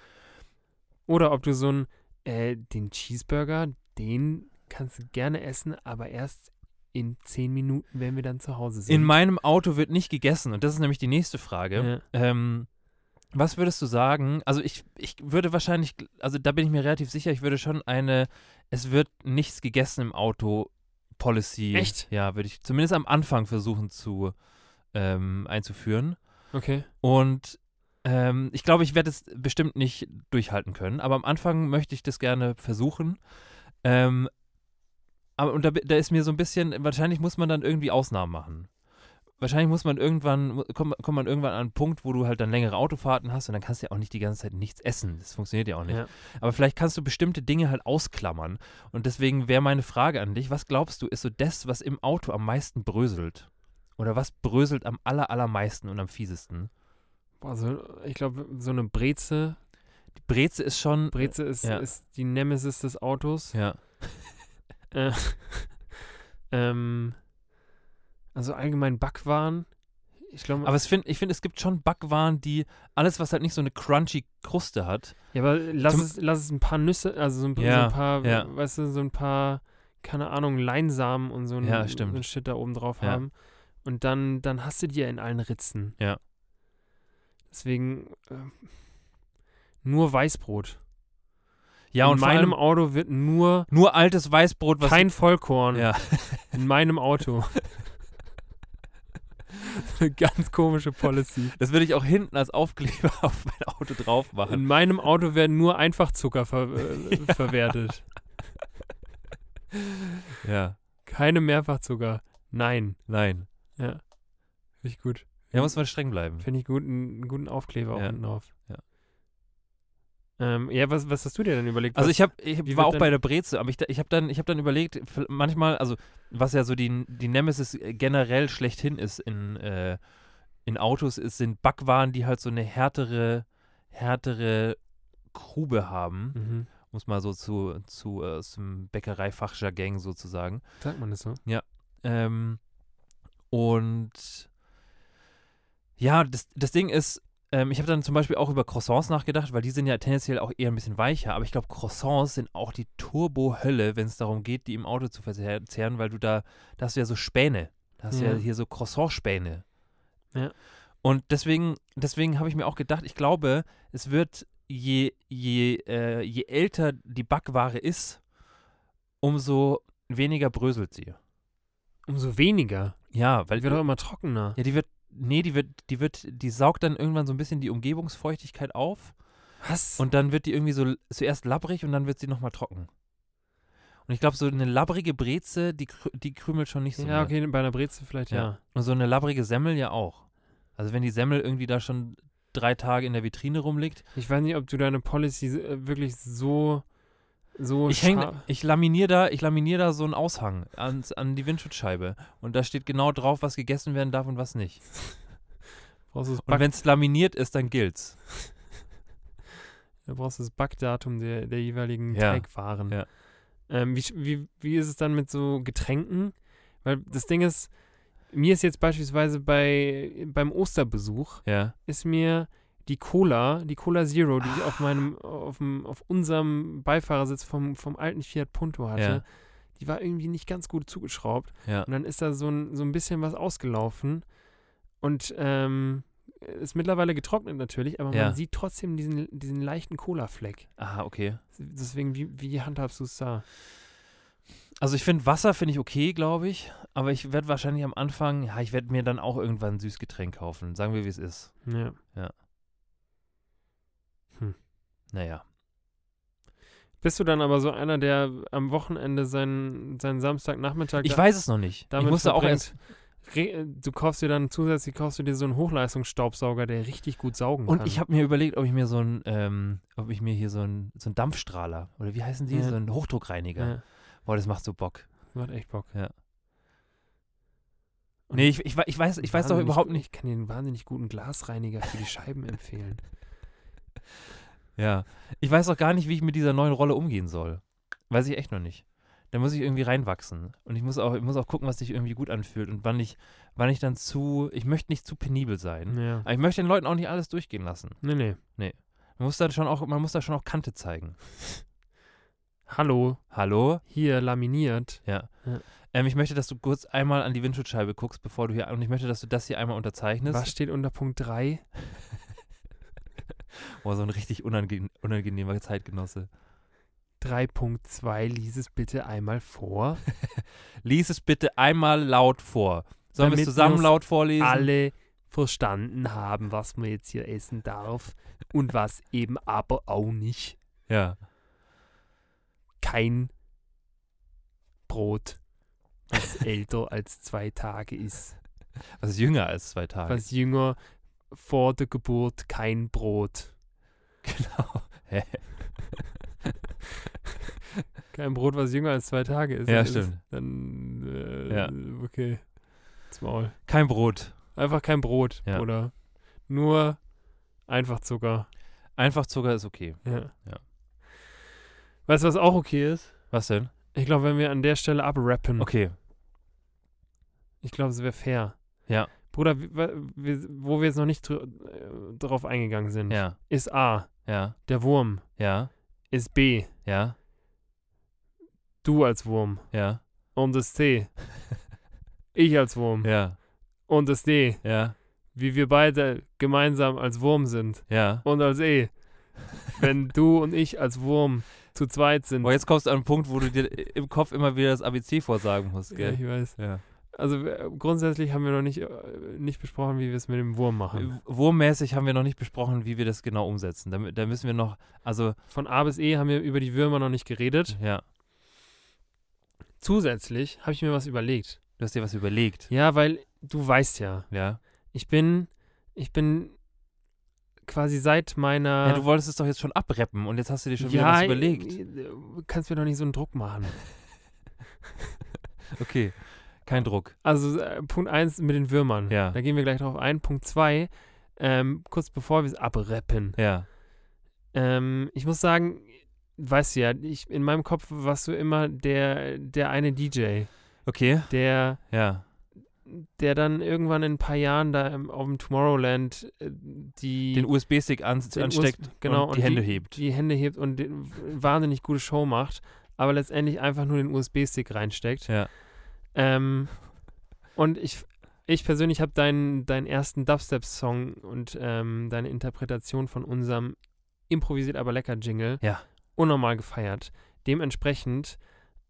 Oder ob du so ein, äh, den Cheeseburger, den kannst du gerne essen, aber erst in zehn Minuten, wenn wir dann zu Hause sind. In meinem Auto wird nicht gegessen und das ist nämlich die nächste Frage. ja. Ähm, was würdest du sagen? Also ich, ich würde wahrscheinlich, also da bin ich mir relativ sicher, ich würde schon eine, es wird nichts gegessen im Auto Policy. Echt? Ja, würde ich zumindest am Anfang versuchen zu ähm, einzuführen. Okay. Und ähm, ich glaube, ich werde es bestimmt nicht durchhalten können, aber am Anfang möchte ich das gerne versuchen. Ähm, aber und da, da ist mir so ein bisschen, wahrscheinlich muss man dann irgendwie Ausnahmen machen. Wahrscheinlich muss man irgendwann, kommt, kommt man irgendwann an einen Punkt, wo du halt dann längere Autofahrten hast und dann kannst du ja auch nicht die ganze Zeit nichts essen. Das funktioniert ja auch nicht. Ja. Aber vielleicht kannst du bestimmte Dinge halt ausklammern. Und deswegen wäre meine Frage an dich, was glaubst du, ist so das, was im Auto am meisten bröselt? Oder was bröselt am aller, allermeisten und am fiesesten? Boah, so, ich glaube, so eine Breze, Die Breze ist schon. Breze ist, Ja. ist die Nemesis des Autos. Ja. Äh, ähm, also allgemein Backwaren. Ich glaube, Aber ich finde, es gibt schon Backwaren, die alles, was halt nicht so eine crunchy Kruste hat. ja, aber lass es, lass es ein paar Nüsse, also so ein, so Ja, ein paar, ja. weißt du, so ein paar, keine Ahnung, Leinsamen und so ein, Ja, so ein Shit da oben drauf Ja. haben. Und dann, dann hast du die ja in allen Ritzen. Ja. Deswegen äh, nur Weißbrot. Ja, in und meinem Auto wird nur nur altes Weißbrot, was. kein Vollkorn. ja. In meinem Auto. Eine ganz komische Policy. Das würde ich auch hinten als Aufkleber auf mein Auto drauf machen. In meinem Auto werden nur Einfachzucker ver äh, verwertet. Ja. Keine Mehrfachzucker. Nein. Nein. Ja. Finde ich gut. Ja, muss man streng bleiben. Finde ich gut, einen guten Aufkleber Ja. auch unten drauf. Ja. Ähm, ja, was, was hast du dir denn überlegt? Also Was- ich habe, ich war auch bei der Breze, aber ich, ich habe dann, ich habe dann überlegt, manchmal, also was ja so die, die Nemesis generell schlechthin ist in, äh, in Autos, ist, sind Backwaren, die halt so eine härtere, härtere Grube haben, Mhm. um es mal so zu, zu äh, aus dem Bäckereifachjargon sozusagen. Sagt man das so? Ähm, und ja, das, das Ding ist, ähm, ich habe dann zum Beispiel auch über Croissants nachgedacht, weil die sind ja tendenziell auch eher ein bisschen weicher, aber ich glaube, Croissants sind auch die Turbo-Hölle, wenn es darum geht, die im Auto zu verzehren, weil du da, da hast du ja so Späne. Da hast du ja Ja. hier so Croissant-Späne. Ja. Und deswegen, deswegen habe ich mir auch gedacht, ich glaube, es wird, je, je, äh, je älter die Backware ist, umso weniger bröselt sie. Umso weniger. Ja, weil Die wird doch immer trockener. ja, die wird, nee, die wird, die wird, die saugt dann irgendwann so ein bisschen die Umgebungsfeuchtigkeit auf Was? und dann wird die irgendwie so zuerst labbrig und dann wird sie nochmal trocken. Und ich glaube, so eine labbrige Breze, die, die krümelt schon nicht so. ja, mehr. okay, bei einer Breze vielleicht, Ja. ja. Und so eine labbrige Semmel ja auch. Also wenn die Semmel irgendwie da schon drei Tage in der Vitrine rumliegt. Ich weiß nicht, ob du deine Policy äh, wirklich so, so Ich, häng, ich laminiere da, ich laminiere da so einen Aushang ans, an die Windschutzscheibe. Und da steht genau drauf, was gegessen werden darf und was nicht. Und wenn es laminiert ist, dann gilt's. da brauchst du das Backdatum der, der jeweiligen Ja. Teigwaren. Ja. Ähm, wie, wie, wie ist es dann mit so Getränken? Weil das Ding ist, mir ist jetzt beispielsweise bei, beim Osterbesuch, Ja. ist mir die Cola, die Cola Zero, die ich auf meinem, auf, dem, auf unserem Beifahrersitz vom, vom alten Fiat Punto hatte, Ja. die war irgendwie nicht ganz gut zugeschraubt. Ja. Und dann ist da so ein, so ein bisschen was ausgelaufen. Und ähm, ist mittlerweile getrocknet natürlich, aber Ja. man sieht trotzdem diesen, diesen leichten Cola-Fleck. Aha, okay. Deswegen, wie, wie handhabst du es da? Also ich finde Wasser finde ich okay, glaube ich. Aber ich werde wahrscheinlich am Anfang, ja, ich werde mir dann auch irgendwann ein Süßgetränk kaufen. Sagen wir, wie es ist. Ja. Naja. Bist du dann aber so einer, der am Wochenende seinen, seinen Samstagnachmittag Ich weiß es noch nicht. Ich damit musste auch erst. Du kaufst dir dann zusätzlich kaufst du dir so einen Hochleistungsstaubsauger, der richtig gut saugen Und kann. ich habe mir überlegt, ob ich mir so ein, ähm, ob ich mir hier so ein, so ein Dampfstrahler oder wie heißen die? Ja. So ein Hochdruckreiniger. ja, Boah, das macht so Bock. macht echt Bock. Ja. Und Nee, ich, ich, ich weiß, ich weiß doch überhaupt nicht. Ich kann dir einen wahnsinnig guten Glasreiniger für die Scheiben empfehlen. Ja. Ich weiß auch gar nicht, wie ich mit dieser neuen Rolle umgehen soll. Weiß ich echt noch nicht. Da muss ich irgendwie reinwachsen. Und ich muss auch, ich muss auch gucken, was sich irgendwie gut anfühlt und wann ich, wann ich dann zu. Ich möchte nicht zu penibel sein. Ja. Aber ich möchte den Leuten auch nicht alles durchgehen lassen. Nee, nee. Man muss da schon auch, man muss da schon auch Kante zeigen. Hallo, Hallo? hier laminiert. Ja. Ja. Ähm, ich möchte, dass du kurz einmal an die Windschutzscheibe guckst, bevor du hier. Und ich möchte, dass du das hier einmal unterzeichnest. Was steht unter Punkt 3? Oh, so ein richtig unange unangenehmer Zeitgenosse. 3.2, lies es bitte einmal vor. Lies es bitte einmal laut vor. Sollen wir es zusammen laut vorlesen? Alle verstanden haben, was man jetzt hier essen darf und was eben aber auch nicht. Ja. Kein Brot, das älter als zwei Tage ist. Was jünger als zwei Tage? Was jünger vor der Geburt kein Brot. Genau. Hä? Kein Brot, was jünger als zwei Tage ist. Ja, ist- stimmt. Dann, äh, Ja. okay. Ins Maul. Kein Brot. Einfach kein Brot, Ja. oder? Nur einfach Zucker. Einfach Zucker ist okay. Ja. Ja. Weißt du, was auch okay ist? Was denn? Ich glaube, wenn wir an der Stelle abrappen, Okay. ich glaube, es wäre fair. Ja. Bruder, wo wir jetzt noch nicht dr äh, drauf eingegangen sind, Ja. ist A, Ja. der Wurm, Ja. ist B, Ja. du als Wurm Ja. und das C, ich als Wurm Ja. und das D, Ja. wie wir beide gemeinsam als Wurm sind Ja. und als E. Wenn du und ich als Wurm zu zweit sind. Boah, jetzt kommst du an einen Punkt, wo du dir im Kopf immer wieder das ABC vorsagen musst, ja, gell? ich weiß. Ja. Also äh, grundsätzlich haben wir noch nicht, äh, nicht besprochen, wie wir es mit dem Wurm machen. Wurmmäßig haben wir noch nicht besprochen, wie wir das genau umsetzen. Da, da müssen wir noch, also, Von A bis E haben wir über die Würmer noch nicht geredet. ja, Zusätzlich habe ich mir was überlegt. du hast dir was überlegt. Ja, weil du weißt ja, Ja. ich bin, ich bin quasi seit meiner. Ja, du wolltest es doch jetzt schon abreppen und jetzt hast du dir schon wieder Ja, was überlegt. äh, Du kannst mir doch nicht so einen Druck machen. Okay. Kein Druck. Also äh, Punkt 1 mit den Würmern. Ja. Da gehen wir gleich drauf ein. Punkt 2, ähm, kurz bevor wir es abreppen. Ja. Ähm, ich muss sagen, weißt du ja, ich, in meinem Kopf warst du immer der, der eine DJ, Okay. der, Ja. der dann irgendwann in ein paar Jahren da im, auf dem Tomorrowland äh, die Den USB-Stick an, ansteckt US genau, und die Hände hebt. die Hände hebt und wahnsinnig gute Show macht, aber letztendlich einfach nur den USB-Stick reinsteckt. Ja. Ähm, und ich, ich persönlich habe deinen, deinen ersten Dubstep-Song und ähm, deine Interpretation von unserem improvisiert aber lecker Jingle Ja. unnormal gefeiert. Dementsprechend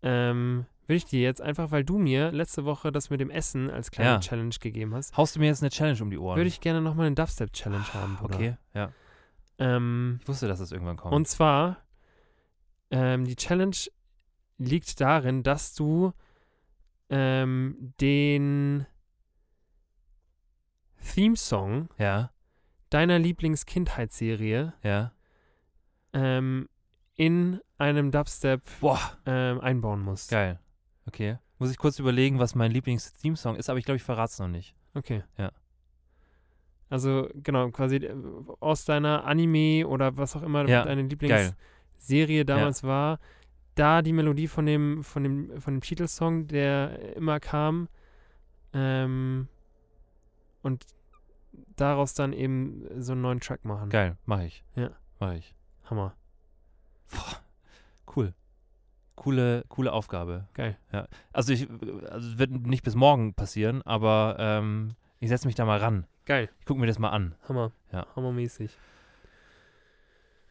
ähm, will ich dir jetzt einfach, weil du mir letzte Woche das mit dem Essen als kleine Ja. Challenge gegeben hast, Haust du mir jetzt eine Challenge um die Ohren? würde ich gerne nochmal eine Dubstep-Challenge haben, Bruder. Okay, ja. Ähm, Ich wusste, dass es irgendwann kommt. und zwar, ähm, die Challenge liegt darin, dass du ähm, den Theme-Song ja. deiner Lieblingskindheitsserie Ja. ähm, in einem Dubstep ähm, einbauen musst. geil. Okay. Muss ich kurz überlegen, was mein Lieblings-Theme-Song ist, aber ich glaube, ich verrate es noch nicht. Okay. Ja. Also, genau, quasi äh, aus deiner Anime oder was auch immer Ja, deine. Lieblingsserie damals war, da die Melodie von dem, von dem, von dem Titelsong, der immer kam, ähm, und daraus dann eben so einen neuen Track machen. Geil, mache ich. Ja. Mache ich. Hammer. Cool. Coole, coole Aufgabe. Geil. Also ich, also es wird nicht bis morgen passieren, aber ähm, ich setze mich da mal ran. Geil. Ich gucke mir das mal an. Hammer. Ja. Hammermäßig.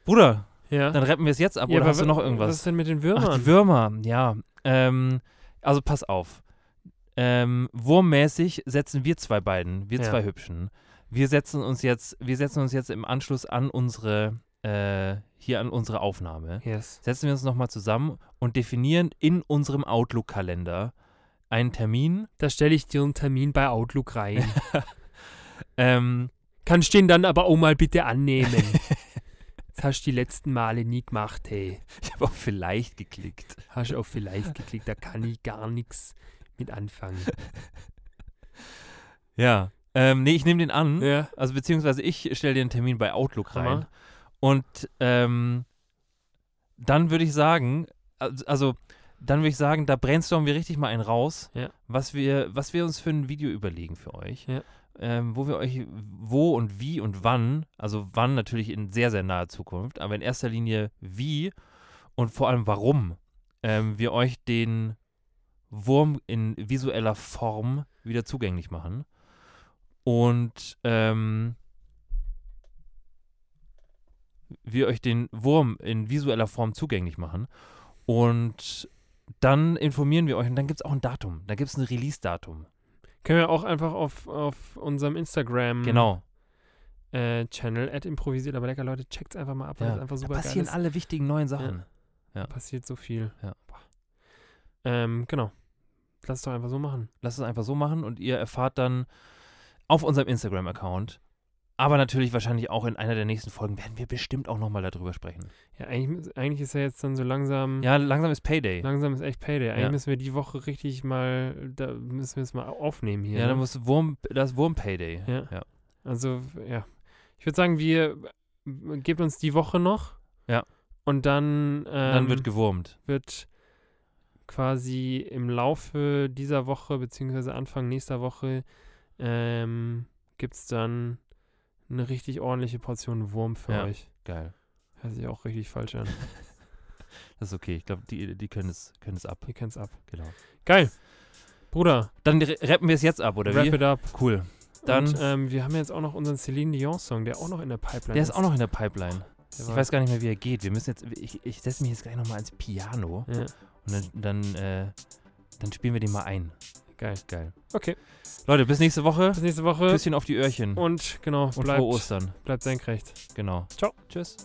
Bruder, Ja. dann rappen wir es jetzt ab ja, oder hast du noch Was irgendwas? ist denn mit den Ach, Würmern? die Würmer, ja. Ähm, also pass auf. Ähm, wurmmäßig setzen wir zwei beiden, wir Ja. zwei Hübschen. Wir setzen uns jetzt, wir setzen uns jetzt im Anschluss an unsere, äh, hier an unsere Aufnahme. yes. Setzen wir uns nochmal zusammen und definieren in unserem Outlook-Kalender einen Termin. Da stelle ich dir einen Termin bei Outlook rein. Ähm, Kannst den dann aber auch mal bitte annehmen. hast du die letzten Male nie gemacht, hey. ich habe auch vielleicht geklickt. Hast auf vielleicht geklickt, da kann ich gar nichts mit anfangen. Ja. Ähm, nee, ich nehme den an. Ja. Also beziehungsweise ich stelle dir einen Termin bei Outlook rein. Hammer. Und ähm, dann würde ich sagen, also, also dann würde ich sagen, da brainstormen wir richtig mal einen raus, Ja. was wir, was wir uns für ein Video überlegen für euch. Ja. Ähm, wo wir euch wo und wie und wann, also wann natürlich in sehr, sehr naher Zukunft, aber in erster Linie wie und vor allem warum ähm, wir euch den Wurm in visueller Form wieder zugänglich machen. Und ähm, wir euch den Wurm in visueller Form zugänglich machen. Und dann informieren wir euch und dann gibt es auch ein Datum. Da gibt es ein Release-Datum. Können wir auch einfach auf, auf unserem Instagram Genau. äh, Channel at improvisiert, aber lecker Leute, checkt's einfach mal ab, weil Ja. es einfach Da super geil passieren alle wichtigen neuen Sachen. ja. Passiert so viel. Ja. Ähm, genau. Lass es doch einfach so machen. Lasst es einfach so machen und ihr erfahrt dann auf unserem Instagram-Account, aber natürlich wahrscheinlich auch in einer der nächsten Folgen werden wir bestimmt auch nochmal darüber sprechen. Ja, eigentlich, eigentlich ist ja jetzt dann so langsam, Ja, langsam ist Payday. langsam ist echt Payday. Eigentlich Ja. müssen wir die Woche richtig mal, da müssen wir es mal aufnehmen hier. Ja, ne? dann muss Wurm, das Wurm-Payday. Ja. ja. Also, ja. Ich würde sagen, wir gebt uns die Woche noch. Ja. Und dann, ähm, Dann wird gewurmt. wird quasi im Laufe dieser Woche, beziehungsweise Anfang nächster Woche, ähm, gibt es dann eine richtig ordentliche Portion Wurm für Ja. euch. Geil. Hört sich auch richtig falsch an. Das ist okay. Ich glaube, die, die können es, können es ab. Ihr kennt's ab. Genau. Geil. Bruder, Dann ra- rappen wir es jetzt ab, oder wrap wie? it up. Cool. Dann, Und, ähm, wir haben jetzt auch noch unseren Celine Dion-Song, der auch noch in der Pipeline der ist auch noch in der Pipeline. Der Ich weiß gar nicht mehr, wie er geht. Wir müssen jetzt, ich, ich setze mich jetzt gleich nochmal ins Piano Ja, und dann, dann, äh, dann spielen wir den mal ein. Geil. Geil. Okay, Leute, bis nächste Woche. bis nächste Woche. Küsschen auf die Öhrchen. Und, Und genau, frohe bleibt, Ostern. bleibt senkrecht. Genau. Ciao. Tschüss.